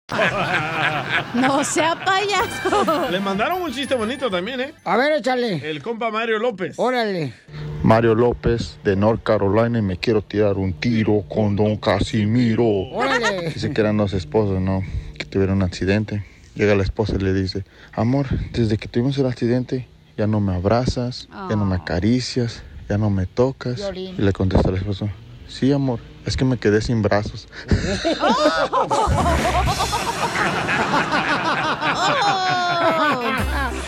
[LAUGHS] No sea payaso. Le mandaron un chiste bonito también, ¿eh? A ver, échale. El compa Mario López. Órale. Mario López de North Carolina y me quiero tirar un tiro con Don Casimiro. Órale. Dice que eran dos esposos, ¿no? Que tuvieron un accidente. Llega la esposa y le dice, amor, desde que tuvimos el accidente ya no me abrazas, ya no me acaricias, ya no me tocas. Violín. Y le contesta el esposo, sí, amor, es que me quedé sin brazos.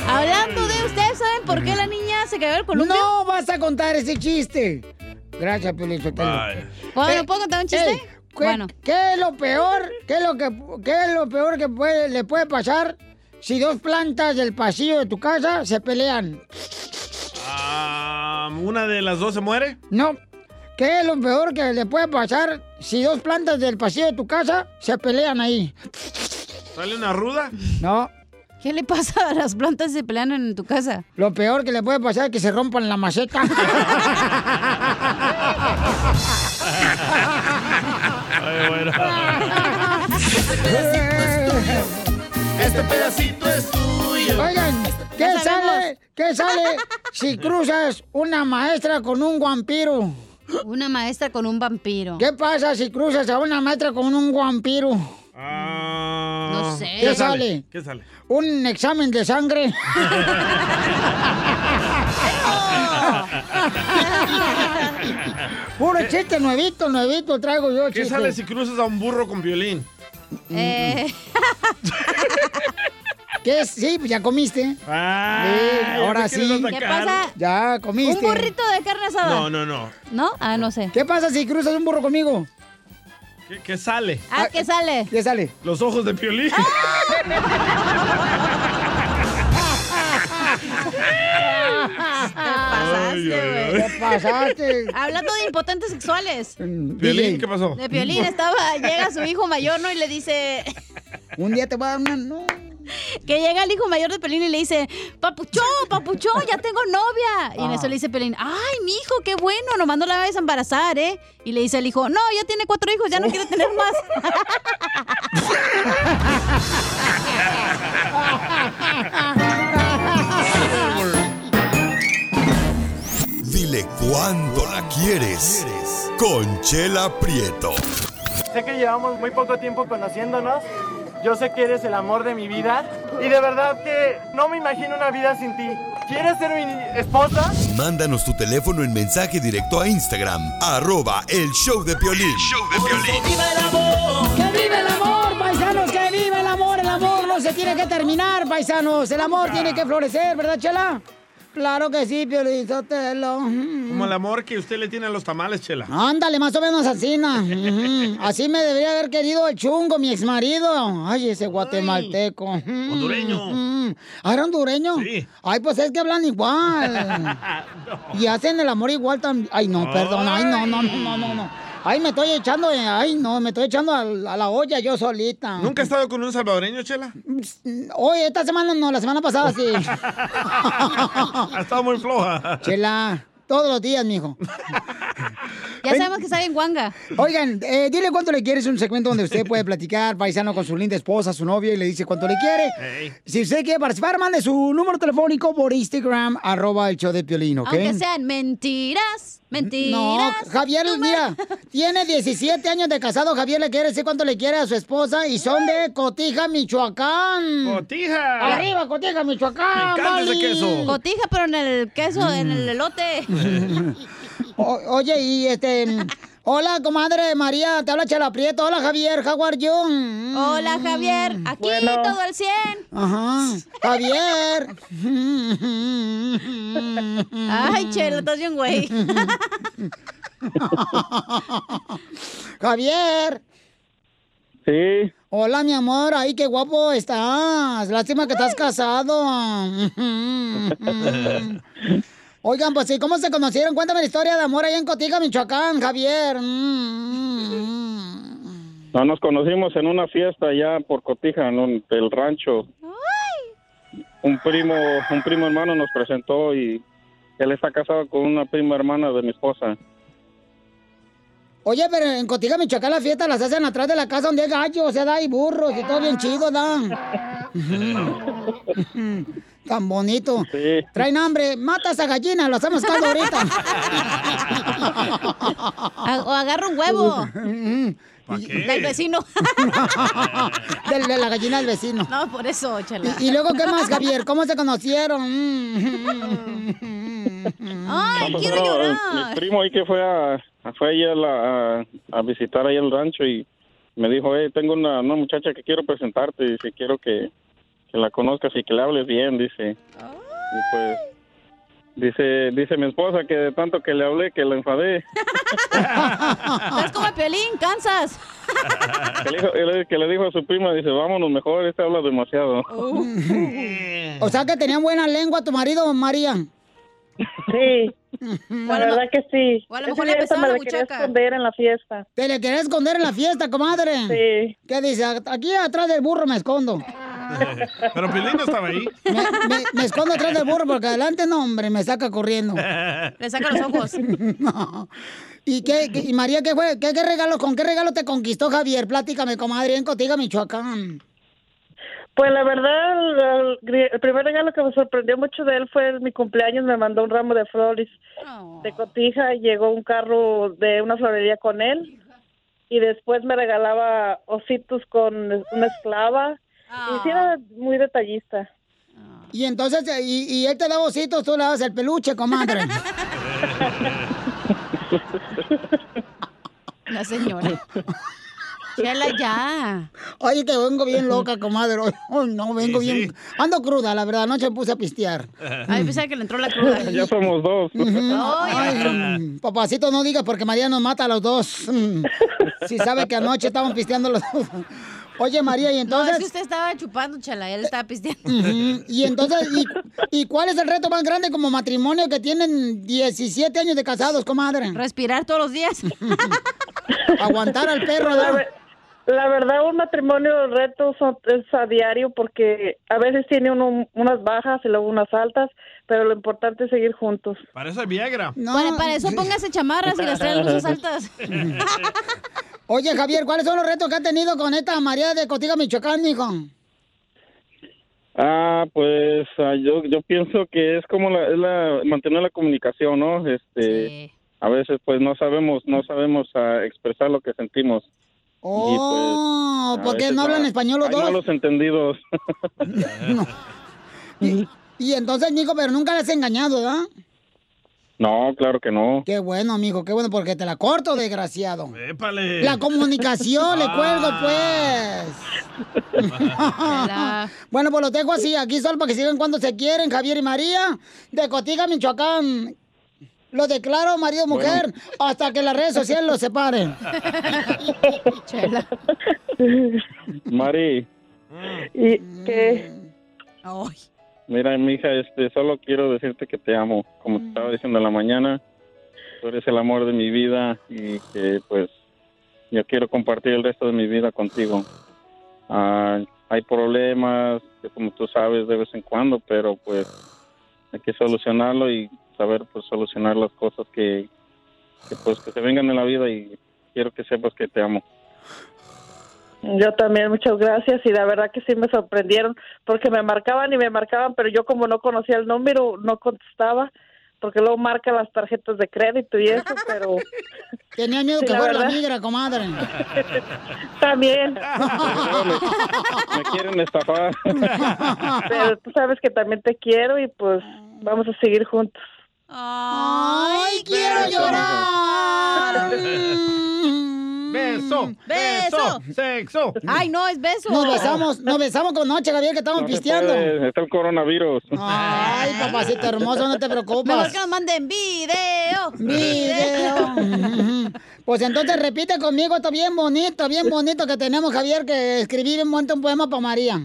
Hablando de ustedes, ¿saben por qué la niña se cayó el columpio? No vas a contar ese chiste. Gracias, Piolín Sotelo. Bueno, Eh, ¿puedo contar un chiste? ey, ¿qué, Bueno. ¿Qué es lo peor? ¿Qué es lo que qué es lo peor que puede, le puede pasar si dos plantas del pasillo de tu casa se pelean? Ah, ¿Una de las dos se muere? No. ¿Qué es lo peor que le puede pasar si dos plantas del pasillo de tu casa se pelean ahí? ¿Sale una ruda? No. ¿Qué le pasa a las plantas que se pelean en tu casa? Lo peor que le puede pasar es que se rompan la maceta. [LAUGHS] Este pedacito es tuyo. Oigan, ¿qué sale? ¿Qué sale si cruzas una maestra con un vampiro? Una maestra con un vampiro. ¿Qué pasa si cruzas a una maestra con un vampiro? No sé. ¿Qué sale? ¿Qué sale? Un examen de sangre. [LAUGHS] Puro chiste nuevito, nuevito traigo yo, ¿Qué chiste. sale si cruzas a un burro con violín? Eh, [LAUGHS] [LAUGHS] ¿Qué es? Sí, pues ya comiste. Ah, Sí, ahora sí. ¿Qué pasa? Ya comiste. ¿Un burrito de carne asada? No, no, no. ¿No? Ah, no sé. ¿Qué pasa si cruzas un burro conmigo? ¿Qué, qué sale? Ah, ¿qué sale? ¿Qué sale? Los ojos de piolín. pasaste, güey. ¿Qué pasaste? Hablando de impotentes sexuales. ¿Piolín qué pasó? De Piolín estaba, llega su hijo mayor, ¿no? Y le dice... Un día te voy a dar una... No. Que llega el hijo mayor de Pelín y le dice, papuchón, papuchón, ya tengo novia. Y en eso le dice Pelín, ay, mi hijo, qué bueno, nomás no la vayas a embarazar, ¿eh? Y le dice el hijo, no, ya tiene cuatro hijos, ya no quiere tener más. Dile cuándo la quieres. Conchela Prieto. Sé que llevamos muy poco tiempo conociéndonos. Yo sé que eres el amor de mi vida. Y de verdad que no me imagino una vida sin ti. ¿Quieres ser mi esposa? Mándanos tu teléfono en mensaje directo a Instagram, arroba el show de Piolín. ¡Viva el amor! ¡Que vive el amor, paisanos! ¡Que vive el amor! El amor no se tiene que terminar, paisanos. El amor tiene que florecer, ¿verdad, Chela? Claro que sí, Piolín Sotelo. Como el amor que usted le tiene a los tamales, Chela. Ándale, más o menos así, na. [LAUGHS] Así me debería haber querido el chungo, mi exmarido. Ay, ese guatemalteco. Hondureño. ¿Ah, era hondureño? Sí. Ay, pues es que hablan igual. [LAUGHS] Y hacen el amor igual también. Ay, no, perdón. Ay, no, no, no, no, no. Ay, me estoy echando, eh, ay, no, me estoy echando a, a la olla yo solita. ¿Nunca has estado con un salvadoreño, Chela? Hoy, esta semana no, la semana pasada sí. [LAUGHS] ha estado muy floja. Chela, todos los días, mijo. [LAUGHS] Ya sabemos que está bien guanga. Oigan, eh, dile cuánto le quieres, un segmento donde usted puede platicar, paisano, con su linda esposa, su novia, y le dice cuánto le quiere. Si usted quiere participar, mande su número telefónico por Instagram, arroba el show de Piolín, ¿ok? Aunque sean mentiras, mentiras. No, Javier, mira, [LAUGHS] tiene 17 años de casado. Javier le quiere decir cuánto le quiere a su esposa y son de Cotija, Michoacán. ¡Cotija! ¡Arriba, Cotija, Michoacán! Vali! Cotija, pero en el queso, en el elote. [LAUGHS] O- oye, y este... [LAUGHS] Hola, comadre María, te habla Chela Prieto. Hola, Javier, how are you? Hola, Javier. Aquí todo al 100. Ajá. Javier. Ay, Chela, estás bien, güey. [LAUGHS] Javier. Sí. Hola, mi amor. Ay, qué guapo estás. Lástima que estás casado. [LAUGHS] [LAUGHS] Oigan, pues, ¿y cómo se conocieron? Cuéntame la historia de amor allá en Cotiga, Michoacán, Javier. No, nos conocimos en una fiesta allá por Cotija, en un- el rancho. Un primo, un primo hermano nos presentó y él está casado con una prima hermana de mi esposa. Oye, pero en Cotiga, Michoacán, las fiestas las hacen atrás de la casa donde hay gallos, o sea, da, y burros y todo bien chido, da. [LAUGHS] [LAUGHS] Tan bonito. Traen hambre, mata a esa gallina, lo hacemos caldo ahorita. o agarra un huevo. qué? Del vecino. [LAUGHS] de, de la gallina del vecino. No, por eso, Chela. Y, y luego, ¿qué más, Javier? ¿Cómo se conocieron? Ay, No, pues, quiero llorar. Mi primo ahí que fue a, fue ahí a, la- a- a visitar ahí el rancho y me dijo, hey, tengo una, una muchacha que quiero presentarte, dice, quiero que, que la conozcas y que le hables bien, dice. Y pues, dice, dice mi esposa que de tanto que le hablé, que la enfadé. [LAUGHS] Estás como Piolín, cansas. Que le, dijo, él- que le dijo a su prima, dice, vámonos mejor, este habla demasiado. O sea, que tenía buena lengua tu marido, María. Sí, la verdad que sí. O a lo mejor le me la la quería esconder en la fiesta. ¿Te le querés esconder en la fiesta, comadre? Sí. ¿Qué dice? Aquí atrás del burro me escondo. [LAUGHS] Pero Piolín no estaba ahí. Me, me- me escondo atrás del burro porque adelante no, hombre, me saca corriendo. Le saca los ojos. [LAUGHS] No. ¿Y qué, qué- y María qué fue? ¿Qué, qué regalo, con qué regalo te conquistó Javier? Platícame, comadre, en Cotiga, Michoacán. Pues la verdad, el, el primer regalo que me sorprendió mucho de él fue mi cumpleaños. Me mandó un ramo de flores de cotija. y Llegó un carro de una florería con él. Y después me regalaba ositos con una esclava. Y sí era muy detallista. Y entonces, eh, y, y él te da ositos, tú le das el peluche, comadre. [LAUGHS] La señora. Chela, ya. Oye, que vengo bien loca, comadre. Hoy hoy no, vengo bien. Ando cruda, la verdad. Anoche me puse a pistear. Ay, pensaba que le entró la cruda. [LAUGHS] ya somos dos. Ay, mm, papacito, no digas porque María nos mata a los dos. Mm. Si sabe que anoche estaban pisteando los dos. Oye, María, y No, entonces. es que usted estaba chupando, Chela. Él estaba pisteando. Y entonces, ¿y, y cuál es el reto más grande como matrimonio que tienen 17 años de casados, comadre? Respirar todos los días. [LAUGHS] Aguantar al perro, La, ¿no? ve- la verdad, un matrimonio, el reto son- es a diario porque a veces tiene uno unas bajas y luego unas altas, pero lo importante es seguir juntos. Para eso es Viagra. Bueno, para eso [LAUGHS] póngase chamarras y las trae [LAUGHS] luces altas. Oye, Javier, ¿cuáles son los retos que ha tenido con esta María de Cotiga, Michoacán, mijo? Ah, pues ah, yo yo pienso que es como la, es la mantener la comunicación, ¿no? Este, a veces pues no sabemos no sabemos ah, expresar lo que sentimos. Oh, A ¿por qué veces no hablan español los dos? malos entendidos. [LAUGHS] [LAUGHS] Y entonces, mijo, pero nunca le has engañado, ¿verdad? No, claro que no. Qué bueno, amigo, qué bueno, porque te la corto, desgraciado. Épale. La comunicación, le cuelgo, Ah. pues. [LAUGHS] bueno, pues lo dejo así, aquí solo para que sigan cuando se quieren, Javier y María, de Cotiga, Michoacán. Lo declaro marido mujer hasta que las redes sociales los separen. Chela. [LAUGHS] Mari, ¿Y qué? Mira, mija, este, solo quiero decirte que te amo, como te estaba diciendo en la mañana. Tú eres el amor de mi vida y que pues yo quiero compartir el resto de mi vida contigo. Ah, hay problemas, que como tú sabes, de vez en cuando, pero pues hay que solucionarlo y saber pues solucionar las cosas que, que pues que se vengan en la vida y quiero que sepas que te amo. Yo también, muchas gracias. Y la verdad que sí me sorprendieron porque me marcaban y me marcaban, pero yo como no conocía el número, no contestaba porque luego marca las tarjetas de crédito y eso, [LAUGHS] pero... Tenía miedo Sí, que la fuera la verdad. migra, comadre. [LAUGHS] También. Me quieren estafar. [LAUGHS] Pero tú sabes que también te quiero y pues vamos a seguir juntos. ¡Ay, quiero llorar! Beso, beso, sexo. Ay, no, es beso. Nos besamos, nos besamos con noche, Gabriel, que estamos No pisteando. puede, está el coronavirus. Ay, papacito hermoso, no te Mejor preocupes. que nos manden video. Video. [LAUGHS] Pues entonces repite conmigo, está bien bonito, bien bonito que tenemos, Javier, que escribí un montón un poema para María.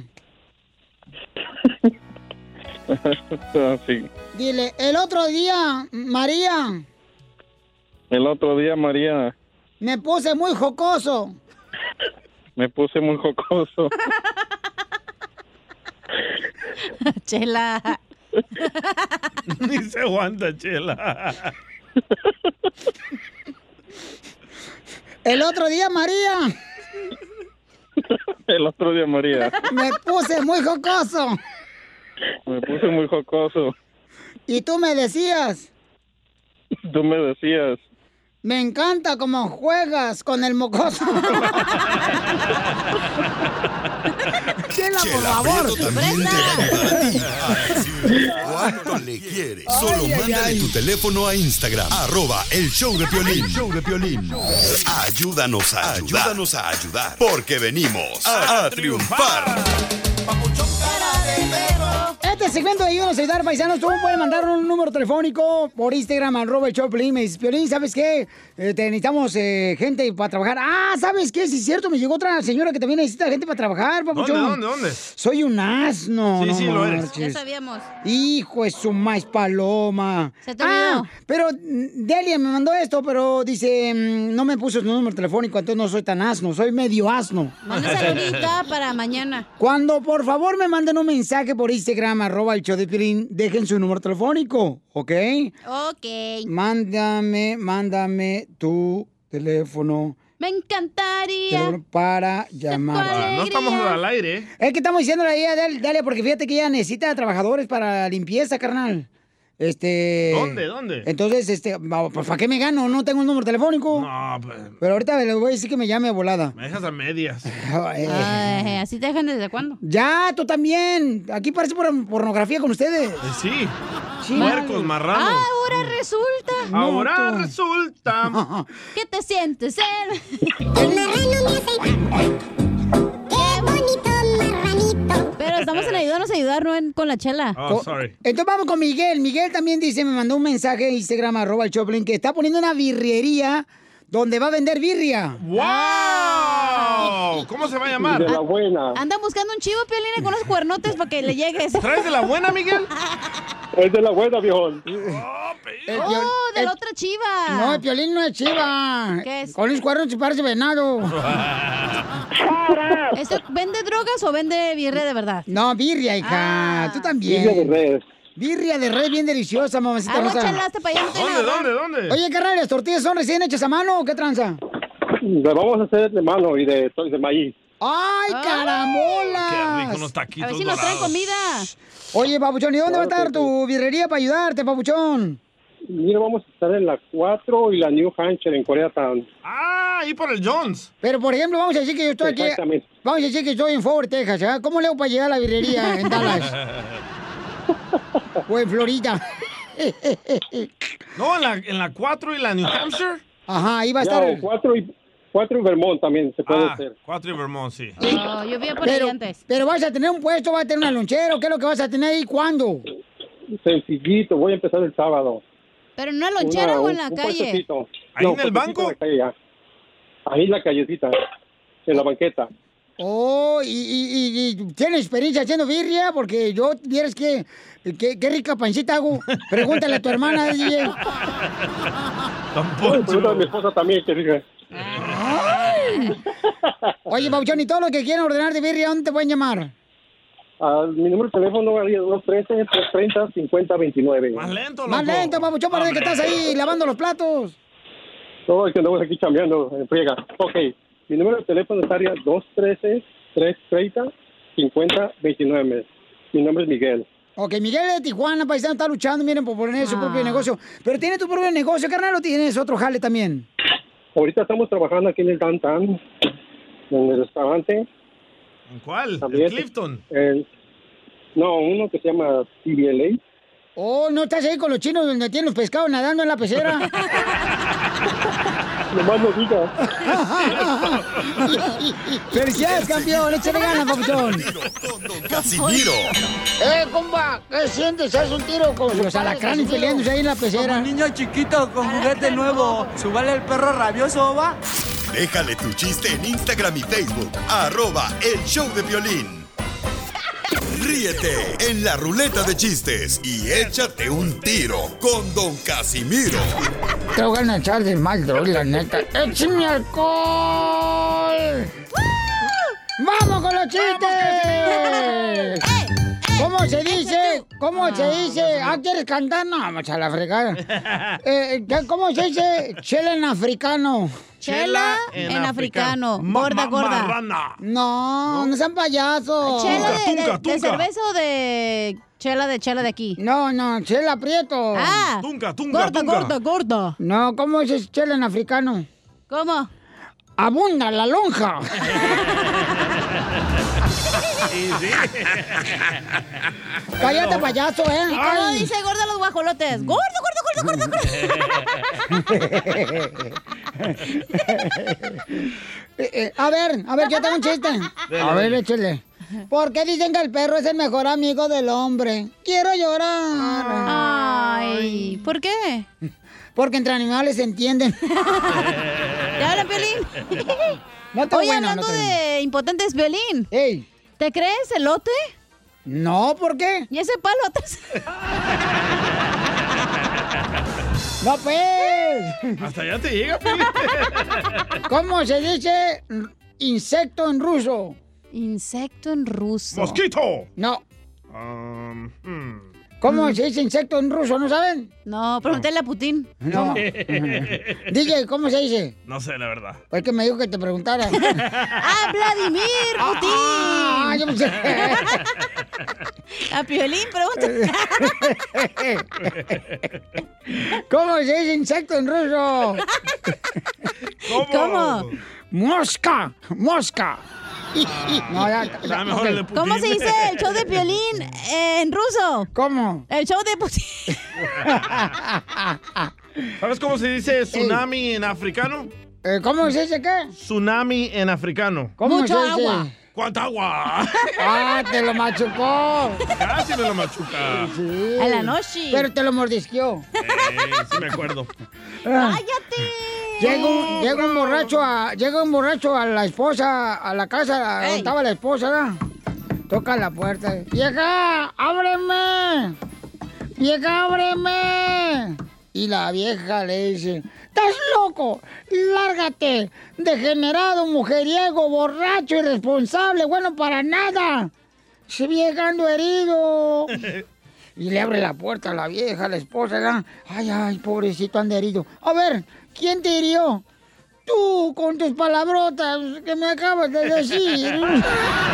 [LAUGHS] sí. Dile, el otro día, María, El otro día, María, me puse muy jocoso. me puse muy jocoso. [LAUGHS] Chela. [LAUGHS] Ni se aguanta, chela. El otro día, María, El otro día, María, me puse muy jocoso. me puse muy jocoso. Y tú me decías, Tú me decías, me encanta cómo juegas con el mocoso. [LAUGHS] Chela, por favor. Prieto también te va a ayudar a ti [LAUGHS] a decirle cuánto le quiere. Solo Ay, mándale ay. tu teléfono a Instagram, arroba el show de Piolín. show de Piolín. Ayúdanos a ayudar. Ayúdanos a ayudar. Porque venimos a, a triunfar. Este segmento de Ayúdanos a ayudar, paisanos, tú puedes mandar un número telefónico por Instagram, arroba el Choplin. Me dices, Piolín, ¿sabes qué? Eh, te necesitamos eh, gente para trabajar. Ah, ¿sabes qué? Sí, es cierto, me llegó otra señora que también necesita gente para trabajar, papuchón. ¿Dónde, dónde, dónde? Soy un asno. Sí, no sí, lo eres. Ya sabíamos. Hijo de su maíz paloma. Se te ah, pero mm, Delia me mandó esto, pero dice, mm, no me puso su número telefónico, entonces no soy tan asno, soy medio asno. Mándaselo ahorita para mañana. Cuando por favor me manden un mensaje por Instagram, arroba el show de Piolín, dejen su número telefónico, ¿ok? Ok. Mándame, mándame tu teléfono Me encantaría. para llamar. Ah, no estamos al aire. Es que estamos diciéndole ahí a Dalia, porque fíjate que ella necesita trabajadores para limpieza, carnal. Este. ¿Dónde, dónde? Entonces, este, pues ¿para qué me gano? No tengo el número telefónico. No, pues, Pero ahorita le voy a decir que me llame a volada. me dejas a medias. [LAUGHS] Ay. ¿Así te dejan desde cuándo? Ya, tú también. Aquí parece por- pornografía con ustedes. Eh, sí. Sí. Marranos. Ah, ahora resulta Ahora tú. resulta. [LAUGHS] que te sientes [LAUGHS] el... Pero ayudarnos a ayudar, no en- con la chela. Oh, sorry. Entonces vamos con Miguel. Miguel también dice, me mandó un mensaje en Instagram, arroba el Choplin, que está poniendo una birrería donde va a vender birria. ¡Wow! ¿Cómo se va a llamar? De la buena. Andan buscando un chivo, Piolina, con unos cuernotes para que le llegues. ¿Traes de la buena, Miguel? [LAUGHS] Es de la buena, viejón. [LAUGHS] El ¡Oh, de el- la otra chiva! No, el piolín no es chiva. ¿Qué es? Con los cuernos se parece venado. [LAUGHS] ¿Esto vende drogas o vende birria de verdad? No, birria, hija. Ah. Tú también. Birria de res. Birria de red bien deliciosa, mamacita hermosa. chelaste para allá, ¿Dónde, dónde, dónde? Oye, carnal, ¿las tortillas son recién hechas a mano o qué tranza? Vamos a hacer de mano y de, de maíz. ¡Ay, Ay. caramolas! Qué rico unos A taquitos ver si nos traen comida. Oye, papuchón, ¿y dónde va a estar tu birrería para ayudarte, papuchón? Mira, vamos a estar en la 4 y la New Hampshire en Koreatown. Ah, ahí por el Jones. Pero, por ejemplo, vamos a decir que yo estoy aquí... Vamos a decir que estoy en Fort Texas, ¿ah? ¿Cómo leo para llegar a la birrería en Dallas? [LAUGHS] [LAUGHS] o en Florida. No, en la, en la 4 y la New Hampshire. Ajá, ahí va a Ya, estar... o 4 y, 4 y Vermont también se puede Ah, hacer. 4 y Vermont, sí. Oh, yo vi por ahí Pero, antes. pero vas a tener un puesto, vas a tener una lonchera, ¿qué es lo que vas a tener ahí? ¿Cuándo? Sencillito, voy a empezar el sábado. ¿Pero en una lonchera Una- o un- en la un calle? puestecito. ¿Ahí en el banco? en la calle, ya. Ahí en la callecita, en la banqueta. Oh, y, y, y- y ¿tienes experiencia haciendo birria? Porque yo, vieras que, qué, qué rica pancita hago. Pregúntale a tu hermana, DJ. Pregúntale a mi esposa también, que diga. Oye, Pauchón, ¿y todo lo que quieren ordenar de birria, dónde te pueden llamar? Ah, mi número de teléfono es 213-330-5029. Más lento, Más lento, Papuchón, parece que estás ahí lavando los platos. No, es que andamos aquí cambiando, en friega. Ok, mi número de teléfono es área 213-330-5029. Mi nombre es Miguel. Ok, Miguel de Tijuana, paisano, está luchando, miren, por poner su propio negocio. Pero tiene tu propio negocio, carnal, o tienes otro jale también. Ahorita estamos trabajando aquí en el downtown, en el restaurante. ¿En cuál? También. ¿En Clifton? El- no, uno que se llama CBLA. Oh, ¿no estás ahí con los chinos donde tienen los pescados nadando en la pecera? [LAUGHS] Nomás no diga. [LAUGHS] ¡Felicidades, campeón! ¡Échale ganas, papuchón! Casimiro. ¡Eh, compa! ¿Qué sientes? ¿Haz un tiro con los alacranes peleándose ahí en la pecera? Como niño chiquito con juguete nuevo. ¿Subale el perro rabioso, va? Déjale tu chiste en Instagram y Facebook. Arroba El Show de Violín. Ríete en la ruleta de chistes y échate un tiro con Don Casimiro. Te voy a echar de mal, droga, la neta. ¡Échame alcohol! ¡Vamos con los chistes! ¿Cómo se dice? ¿Cómo se dice? ¿Ah, quieres cantar? No, vamos a la fregada. [LAUGHS] Eh, ¿qué- ¿Cómo se dice? Chela en africano. Chela en en africano. africano. Gorda, gorda. No, no, sean payasos. ¿Chela de, de- de cerveza o de chela de chela de aquí? No, no, chela prieto. Ah. Tunca, Gorda, gorda, gorda. No, ¿cómo es chela en africano? ¿Cómo? Abunda la lonja. [LAUGHS] [LAUGHS] Cállate, payaso, ¿eh? ¿Y cómo Ay. dice gorda los guajolotes? Gordo, gordo, gordo, gordo, [LAUGHS] Eh, eh, a ver, a ver, yo tengo un chiste. A ver, échale. ¿Por qué dicen que el perro es el mejor amigo del hombre? Quiero llorar. Ay, ¿por qué? Porque entre animales se entienden. [LAUGHS] ¿Ya hablan, Piolín? No Oye, bueno, hablando no de impotentes, Piolín. Ey. ¿Te crees elote? No, ¿por qué? ¿Y ese palo atrás? [LAUGHS] No, pues. Hasta allá te llega, Piolín. [LAUGHS] ¿Cómo se dice insecto en ruso? Insecto en ruso. ¡Mosquito! No. Um, hmm. ¿Cómo se dice insecto en ruso? ¿No saben? No, pregúntale a Putin. No. [LAUGHS] DJ, ¿cómo se dice? No sé, la verdad. Fue que me dijo que te preguntara. [LAUGHS] ¡Ah, Vladimir Putin! Ah, yo pensé. [LAUGHS] A Piolín, pregúntale. ¿Cómo se dice insecto en ruso? ¿Cómo? Mosca, mosca. [LAUGHS] No, ya, ya, mejor el de ok. Putin. ¿Cómo se dice el show de [LAUGHS] Piolín eh, en ruso? ¿Cómo? El show de Putin. [LAUGHS] ¿Sabes cómo se dice tsunami en africano? Eh, ¿Cómo se dice qué? Tsunami en africano. ¿Cómo Mucha se dice? agua. ¿Cuánta agua? Ah, te lo machucó. Casi me lo machuca. Sí. A la noche. Pero te lo mordisqueó. Eh, sí me acuerdo. ¡Cállate! Llega un, llega un borracho a, llega un borracho a la esposa, a la casa donde estaba la esposa, ¿verdad? Toca la puerta. ¡Vieja, ábreme! ¡Vieja, ábreme! Y la vieja le dice, ¡Estás loco! ¡Lárgate! Degenerado, mujeriego, borracho, irresponsable, bueno para nada. Se vieja ando herido. [LAUGHS] Y le abre la puerta a la vieja, a la esposa, ¿verdad? Ay, ay, pobrecito, anda herido. A ver, ¿quién te hirió? Tú, con tus palabrotas que me acabas de decir. [LAUGHS]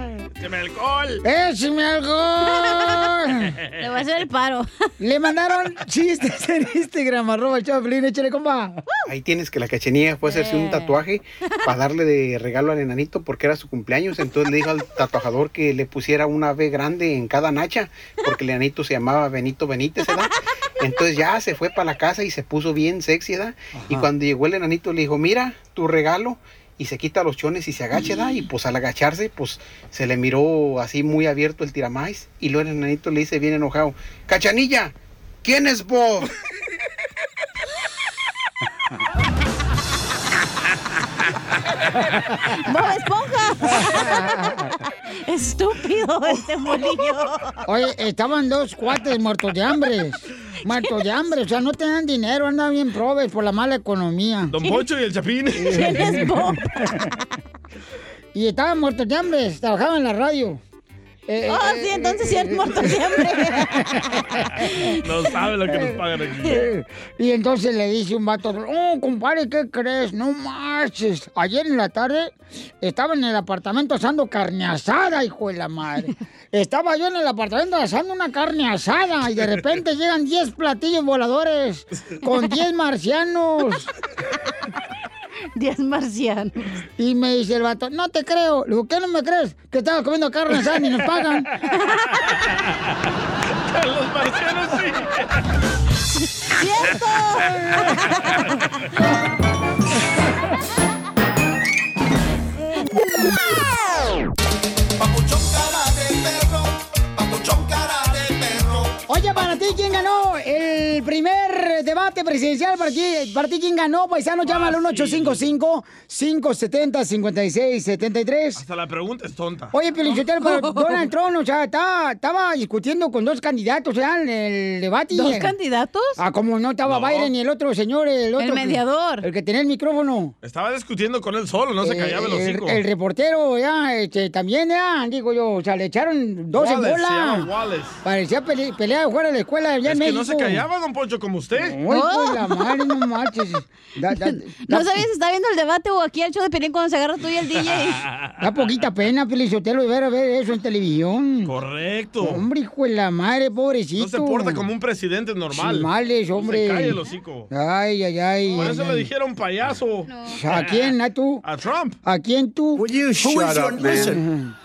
[LAUGHS] ¡Échame alcohol! ¡Échame alcohol! [LAUGHS] Le voy a hacer el paro. [LAUGHS] Le mandaron chistes en Instagram, arroba el Chaplin, échale compa. Ahí tienes que la cachenilla fue a hacerse un tatuaje [LAUGHS] para darle de regalo al enanito porque era su cumpleaños. Entonces le dijo al tatuajador que le pusiera una V grande en cada nacha porque el enanito se llamaba Benito Benítez, ¿verdad? Entonces ya se fue para la casa y se puso bien sexy, ¿verdad? Y cuando llegó el enanito le dijo, mira, tu regalo. Y se quita los chones y se agacha, ¿verdad? Y pues al agacharse, pues se le miró así muy abierto el tiramais. Y luego el enanito le dice bien enojado, Cachanilla, ¿quién es vos? [LAUGHS] ¡Bob Esponja! [LAUGHS] [LAUGHS] Estúpido este molillo. Oye, estaban dos cuates muertos de hambre. [LAUGHS] Muertos de hambre, o sea, no tenían dinero, andaban bien probes por la mala economía. Don Poncho y el Chapín. ¿Quién es Bob? Y estaban muertos de hambre, trabajaban en la radio. Eh, Oh, eh, sí, entonces sí eh, es muerto de hambre. [LAUGHS] No sabe lo que nos pagan aquí. Eh, Y entonces le dice un vato, oh, compadre, ¿qué crees? No marches. Ayer en la tarde estaba en el apartamento asando carne asada, hijo de la madre. Estaba yo en el apartamento asando una carne asada y de repente llegan 10 platillos voladores con 10 marcianos. [LAUGHS] 10 marcianos. Y me dice el vato, no te creo. Le digo, ¿qué no me crees? Que estaba comiendo carne asada y nos pagan. [LAUGHS] Los marcianos sí. ¡Cierto! [LAUGHS] para ti, ¿quién ganó el primer debate presidencial? Para ti, para ti ¿quién ganó? Paisano, llama al 1-855-570-5673. Hasta la pregunta es tonta. Oye, Pelichotero, pero [LAUGHS] Donald Trump, o sea, estaba, estaba discutiendo con dos candidatos, o sea, en el debate. ¿Dos candidatos? Ah, como no estaba No. Biden y el otro señor, el otro. El mediador. El que tenía el micrófono. Estaba discutiendo con él solo, no se callaba el Eh, hocico. el reportero, ya, este, también, ya, digo yo, o sea, le echaron dos Wallace, en se llama bola. Wallace. Parecía pele- pelea fuera de la escuela allá Es en que México. no se callaba, don Poncho, como usted. Pues la madre, no marches. Da, da- [LAUGHS] No sabías si está viendo el debate o aquí el show de Pelín cuando se agarra tú y el DJ. [LAUGHS] Da poquita pena, Pelizotelo, ver a ver eso en televisión. Correcto. Hombre, hijo de la madre, pobrecito. No se porta como un presidente normal. Chimales, hombre. No se calle el hocico. Ay, ay, ay. Por ay, eso ay. le dijeron payaso. ¿A quién? ¿A tú? A Trump. ¿A quién tú? Will you shut up, man?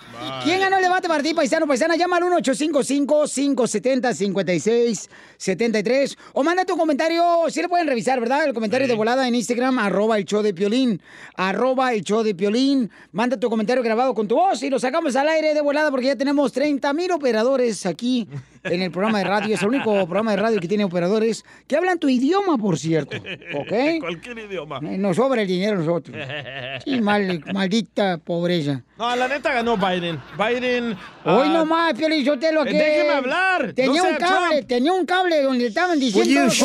¿Quién ganó el debate ti, paisano? Paisana, llama al 1-855-570-5673 o manda tu comentario, si le pueden revisar, ¿verdad? El comentario de volada en Instagram, arroba el show de Piolín, arroba el show de Piolín. Manda tu comentario grabado con tu voz y lo sacamos al aire de volada porque ya tenemos 30 mil operadores aquí en el programa de radio. Es el único programa de radio que tiene operadores que hablan tu idioma, por cierto, ¿ok? [LAUGHS] Cualquier idioma. Eh, Nos sobra el dinero a nosotros. Sí, mal- maldita pobreza. No, la neta ganó Biden. Biden. Hoy ah, nomás, Piolín Sotelo, eh, que... déjeme hablar, Tenía no un cable, Trump. tenía un cable donde estaban diciendo... Los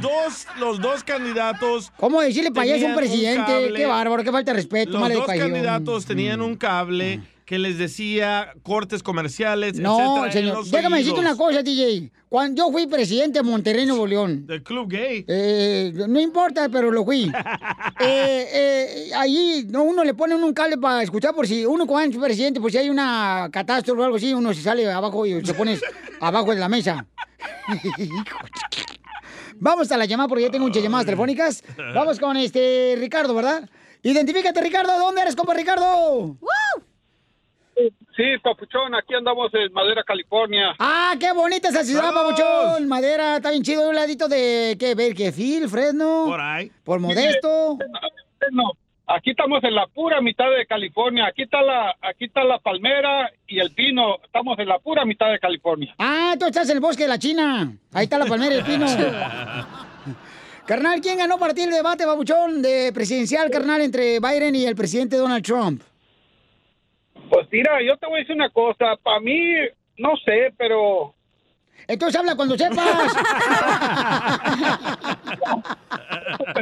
dos, los dos candidatos. ¿Cómo decirle payaso a un presidente? cable. Qué bárbaro, qué falta de respeto, Los dos educación. candidatos tenían un cable que les decía cortes comerciales, No, etcétera, señor. los Déjame decirte una cosa, DJ. Cuando yo fui presidente de Monterrey, Nuevo León. Del club gay. Eh, no importa, pero lo fui. [LAUGHS] Eh, eh, ahí no, uno le pone un cable para escuchar por si uno cuando es presidente, pues si hay una catástrofe o algo así, uno se sale abajo y se pone abajo de la mesa. [LAUGHS] Vamos a la llamada porque ya tengo muchas llamadas telefónicas. Vamos con este Ricardo, ¿verdad? Identifícate, Ricardo. ¿Dónde eres, compa Ricardo? Sí, papuchón, aquí andamos en Madera, California. Ah, qué bonita esa ciudad, ¡Saludos! papuchón. Madera, está bien chido. Un ladito de, ¿qué? Berquefil, Fresno. Por ahí. Por Modesto. No, aquí estamos en la pura mitad de California. Aquí está la, aquí está la palmera y el pino. Estamos en la pura mitad de California. Ah, tú estás en el bosque de la China. Ahí está la palmera y el pino. [LAUGHS] carnal, ¿quién ganó para ti el debate, babuchón, de presidencial, carnal, entre Biden y el presidente Donald Trump? Pues mira, yo te voy a decir una cosa. Para mí, no sé, pero Entonces habla cuando sepas.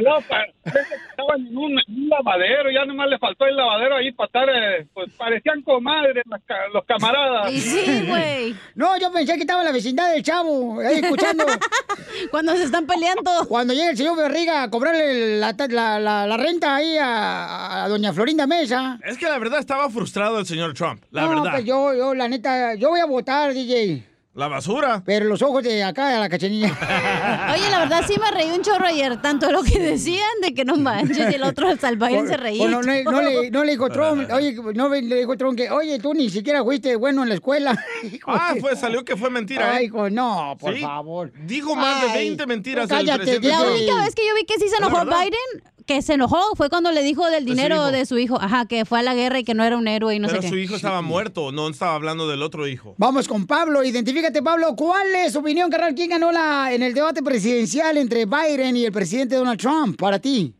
No, estaban en un, lavadero, ya nomás le faltó el lavadero ahí para estar, eh, pues parecían comadres las los camaradas. Y sí, güey. No, yo pensé que estaba en la vecindad del chavo, ahí escuchando. [LAUGHS] Cuando se están peleando. Cuando llega el señor Berriga a cobrarle la, la- la- la renta ahí a, a doña Florinda Mesa. Es que la verdad estaba frustrado el señor Trump. La no, verdad. pues yo, yo, la neta, yo voy a votar, DJ. La basura. Pero los ojos de acá a la cachanilla. [LAUGHS] Oye, la verdad sí me reí un chorro ayer, tanto lo que decían de que no manches y el otro al Biden se reía. No, no, no le, no le dijo Trump, [LAUGHS] oye, no le dijo Trump que, oye, tú ni siquiera fuiste bueno en la escuela. [LAUGHS] Ah, fue, salió que fue mentira. Ay, ¿eh? hijo, no, por Sí. favor. Dijo más de Ay, 20 mentiras cállate, el presidente. La única vez que yo vi que sí se enojó. Biden, que se enojó, fue cuando le dijo del su dinero de su hijo. Ajá, que fue a la guerra y que no era un héroe y no Pero sé su qué. hijo estaba muerto, no estaba hablando del otro hijo. Vamos con Pablo, identifícate Pablo, ¿cuál es su opinión, carnal? ¿Quién ganó la, en el debate presidencial entre Biden y el presidente Donald Trump para ti?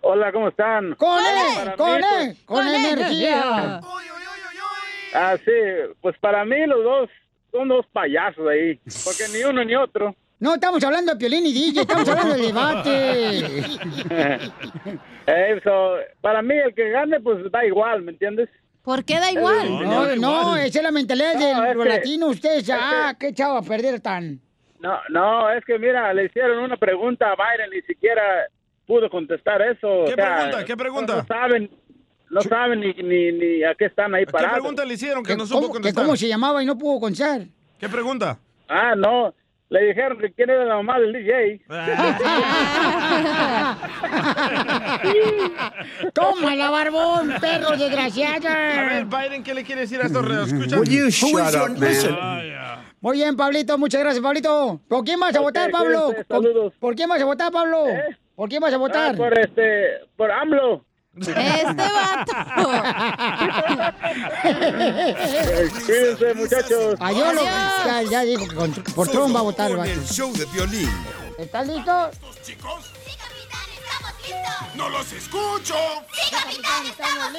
Hola, ¿cómo están? ¡Con Para él! ¡Con pues- él! ¡Con energía! Ah, sí, pues para mí los dos son dos payasos ahí, porque ni uno ni otro. No, estamos hablando de Piolín y DJ, estamos hablando del debate. [LAUGHS] Eh, so, para mí el que gane, pues da igual, ¿me entiendes? ¿Por qué da igual? No, no, esa es la mentalidad No, de es los que- latinos. Ustedes, es ah, qué chavo a perder tan. No, no, es que mira, le hicieron una pregunta a Biden, ni siquiera pudo contestar eso. ¿Qué o sea, pregunta? ¿Qué pregunta? No, no saben, no saben ni, ni, ni a qué están ahí ¿Qué parados. pregunta le hicieron que no supo contestar? cómo se llamaba y no pudo contestar. ¿Qué pregunta? Ah, no, le dijeron que quién era la mamá del DJ. Tómala, [LAUGHS] barbón, perro A ver, desgraciado. Biden, ¿qué le quiere decir a estos escuchas? Will you shut up, man? Muy bien, Pablito, muchas gracias, Pablito. ¿Por quién vas a votar, Pablo? cuídense, ¿Por, saludos. por quién vas a votar, Pablo? ¿Por quién vas a votar? Ah, por este, por AMLO. Este vato. Cuídense, muchachos. Adiós, lo- ya, ya dijo que por Trump va a votar el vato. el show de violín. ¿Estás ¡No los escucho! ¡Sí, capitán, estamos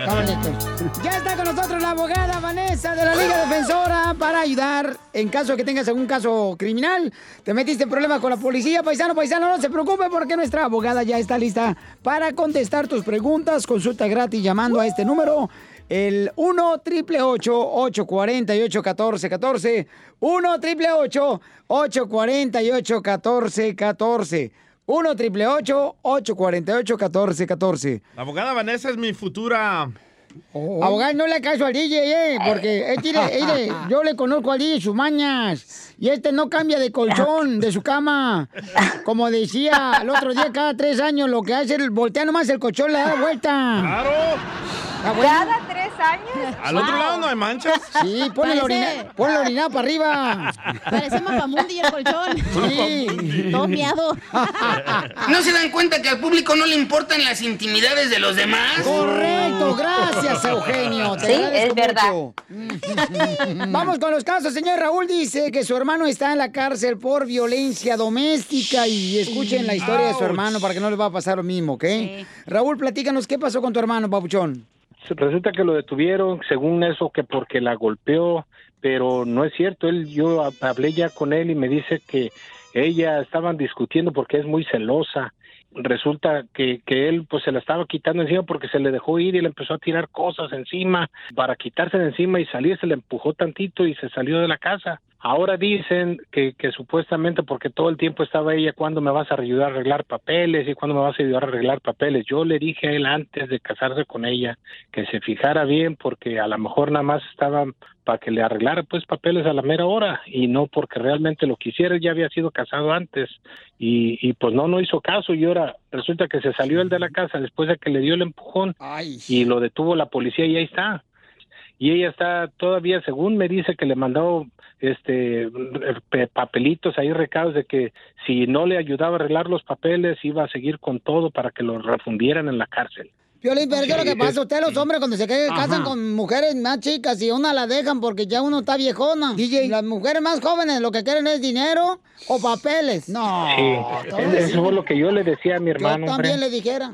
Estamos listos. Ya está con nosotros la abogada Vanessa de la Liga Defensora para ayudar en caso de que tengas algún caso criminal. Te metiste en problemas con la policía, paisano, paisano, no se preocupe porque nuestra abogada ya está lista para contestar tus preguntas. Consulta gratis llamando a este número. El 1 triple 848 1414 1 triple 848 1414 1 triple 848 1414 La abogada Vanessa es mi futura... Abogado, no le caso al DJ, eh, porque [LAUGHS] yo le conozco al DJ sus mañas. Y este no cambia de colchón de su cama. Como decía el otro día, cada tres años lo que hace es voltea nomás el colchón, le da vuelta. ¡Claro! ¿Cada tres años? ¿Al otro lado no hay manchas? [LAUGHS] Sí, ponle la orina, ponle la orinada para arriba. Parece mapamundi el colchón. Sí. Todo miado. [LAUGHS] ¿No se dan cuenta que al público no le importan las intimidades de los demás? Correcto, gracias, Eugenio. Te Sí, agradezco es verdad. mucho. [LAUGHS] Vamos con los casos. Señor Raúl dice que su hermano está en la cárcel por violencia doméstica y escuchen la historia de su hermano para que no les va a pasar lo mismo, ¿ok? Raúl, platícanos, ¿qué pasó con tu hermano, papuchón? Resulta que lo detuvieron, según eso, que porque la golpeó, pero no es cierto. Él, yo hab- hablé ya con él y me dice que ella estaban discutiendo porque es muy celosa. Resulta que, que él pues se la estaba quitando encima porque se le dejó ir y le empezó a tirar cosas encima para quitarse de encima y salir, se le empujó tantito y se salió de la casa. Ahora dicen que, que supuestamente porque todo el tiempo estaba ella, ¿cuándo me vas a ayudar a arreglar papeles? ¿Y cuándo me vas a ayudar a arreglar papeles? Yo le dije a él antes de casarse con ella que se fijara bien porque a lo mejor nada más estaba para que le arreglara pues papeles a la mera hora y no porque realmente lo quisiera, ya había sido casado antes y, y pues no, no hizo caso y ahora resulta que se salió él de la casa después de que le dio el empujón y lo detuvo la policía y ahí está y ella está todavía según me dice que le mandó este pe- papelitos ahí recados de que si no le ayudaba a arreglar los papeles iba a seguir con todo para que lo refundieran en la cárcel. Piolín, pero ¿qué es lo que pasa? es- Ustedes los hombres cuando se ca- casan con mujeres más chicas y una la dejan porque ya uno está viejona. DJ, las mujeres más jóvenes lo que quieren es dinero o papeles. No. Sí, eso fue lo que yo le decía a mi Yo hermano. hombre. también le dijera.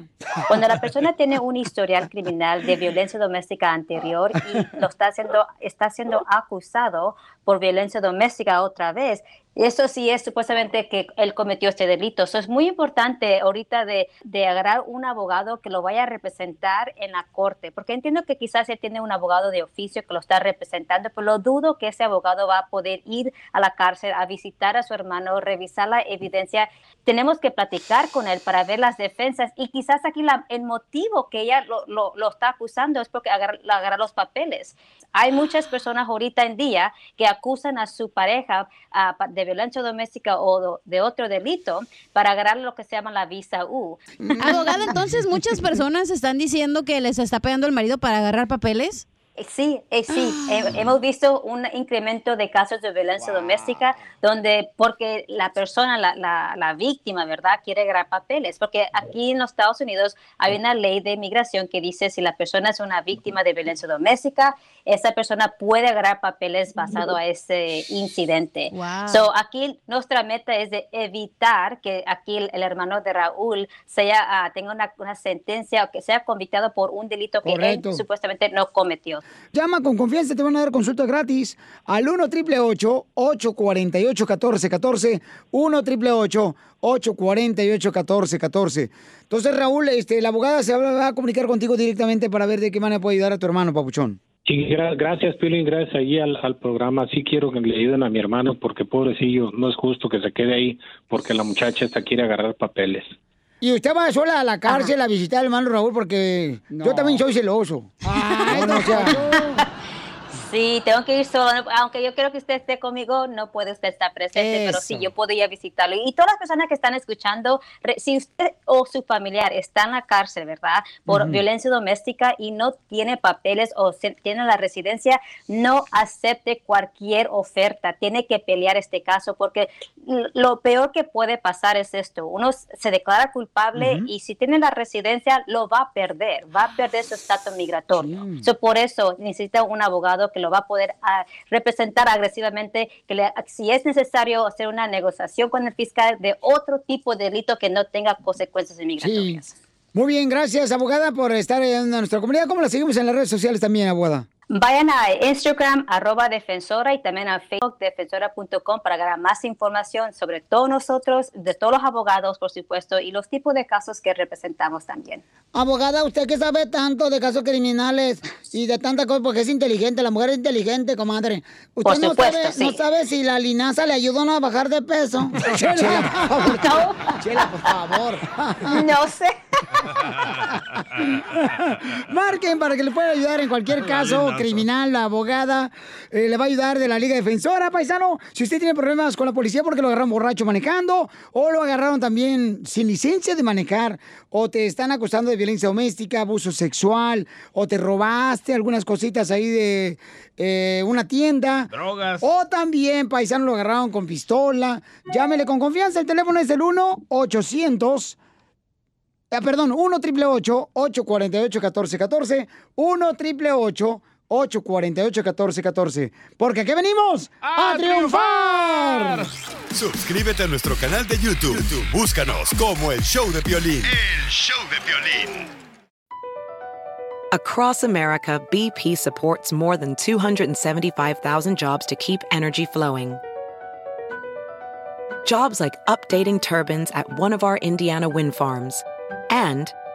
Cuando la persona tiene un historial criminal de violencia doméstica anterior y lo está haciendo, está siendo acusado por violencia doméstica otra vez, eso sí es supuestamente que él cometió este delito. Eso es muy importante ahorita de, de agarrar un abogado que lo vaya a representar en la corte, porque entiendo que quizás él tiene un abogado de oficio que lo está representando, pero lo dudo que ese abogado va a poder ir a la cárcel a visitar a su hermano, revisar la evidencia. Tenemos que platicar con él para ver las defensas y quizás aquí la- el motivo que ella lo, lo- está acusando es porque agarra, los papeles. Hay muchas personas ahorita en día que acusan a su pareja ah, pa- violencia doméstica o de otro delito para agarrar lo que se llama la visa U. Abogada, entonces muchas personas están diciendo que les está pegando el marido para agarrar papeles. Eh, Sí, eh, sí, He- hemos visto un incremento de casos de violencia doméstica donde porque la persona, la, la- la víctima, ¿verdad? Quiere agarrar papeles, porque aquí en los Estados Unidos hay una ley de inmigración que dice si la persona es una víctima de violencia doméstica, esa persona puede agarrar papeles basado a ese incidente. Wow. So, aquí nuestra meta es de evitar que aquí el, el hermano de Raúl sea, ah, tenga una, una sentencia o que sea convictado por un delito que Correcto. él supuestamente no cometió. Llama con confianza, te van a dar consulta gratis al 1 888 848 1414 1 888 848 1414 Entonces, Raúl, este, la abogada se va a comunicar contigo directamente para ver de qué manera puede ayudar a tu hermano, Papuchón. Sí, gra- gracias, Pilín, gracias ahí al, al programa. Sí quiero que le ayuden a mi hermano porque pobrecillo, no es justo que se quede ahí porque la muchacha esta quiere agarrar papeles. Y usted va sola a la cárcel a visitar al hermano Raúl porque yo también soy celoso. No, no, o sea, Sí, tengo que ir solo, aunque yo creo que usted esté conmigo, no puede usted estar presente, pero sí, Eso. yo podría visitarlo. Y todas las personas que están escuchando, si usted o su familiar está en la cárcel, ¿verdad? Por Ujú. violencia doméstica y no tiene papeles o tiene la residencia, no acepte cualquier oferta. Tiene que pelear este caso porque lo peor que puede pasar es esto. Uno se declara culpable Ujú. y si tiene la residencia, lo va a perder, va a perder su estatus migratorio. So, por eso necesita un abogado que lo va a poder ah, representar agresivamente, que le- si es necesario hacer una negociación con el fiscal de otro tipo de delito que no tenga consecuencias inmigratorias. Muy bien, gracias, abogada, por estar en nuestra comunidad. ¿Cómo la seguimos en las redes sociales también, abogada? Vayan a Instagram, arroba defensora, y también a Facebook, defensora.com, para ganar más información sobre todos nosotros, de todos los abogados, por supuesto, y los tipos de casos que representamos también. Abogada, usted que sabe tanto de casos criminales y de tanta cosa, porque es inteligente, la mujer es inteligente, comadre. Usted Por no, supuesto, sabe, sí. no sabe si la linaza le ayudó o no a bajar de peso. [LAUGHS] Chela, por favor. [LAUGHS] Chela, por favor. [LAUGHS] No sé. Marquen para que le pueda ayudar en cualquier caso criminal. La abogada eh, le va a ayudar de la Liga Defensora, paisano. Si usted tiene problemas con la policía porque lo agarraron borracho manejando o lo agarraron también sin licencia de manejar o te están acusando de violencia doméstica, abuso sexual o te robaste algunas cositas ahí de eh, una tienda. Drogas. O también, paisano, lo agarraron con pistola. Llámele con confianza. El teléfono es el 1-800. Ah, perdón, 1 triple 848 1414 1 triple 848 1414 Porque aquí venimos a, triunfar. Suscríbete a nuestro canal de YouTube. YouTube, Búscanos como El Show de Piolín. El Show de Piolín. Across America, BP supports more than 275,000 jobs to keep energy flowing. Jobs like updating turbines at one of our Indiana wind farms and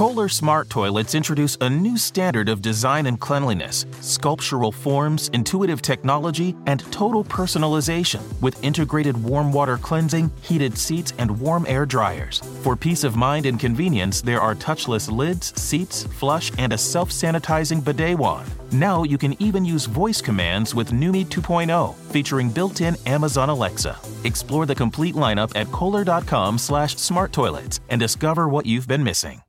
Kohler Smart Toilets introduce a new standard of design and cleanliness, sculptural forms, intuitive technology, and total personalization with integrated warm water cleansing, heated seats, and warm air dryers. For peace of mind and convenience, there are touchless lids, seats, flush, and a self sanitizing bidet wand. Now you can even use voice commands with Numi 2.0, featuring built-in Amazon Alexa. Explore the complete lineup at kohler.com slash smart toilets and discover what you've been missing.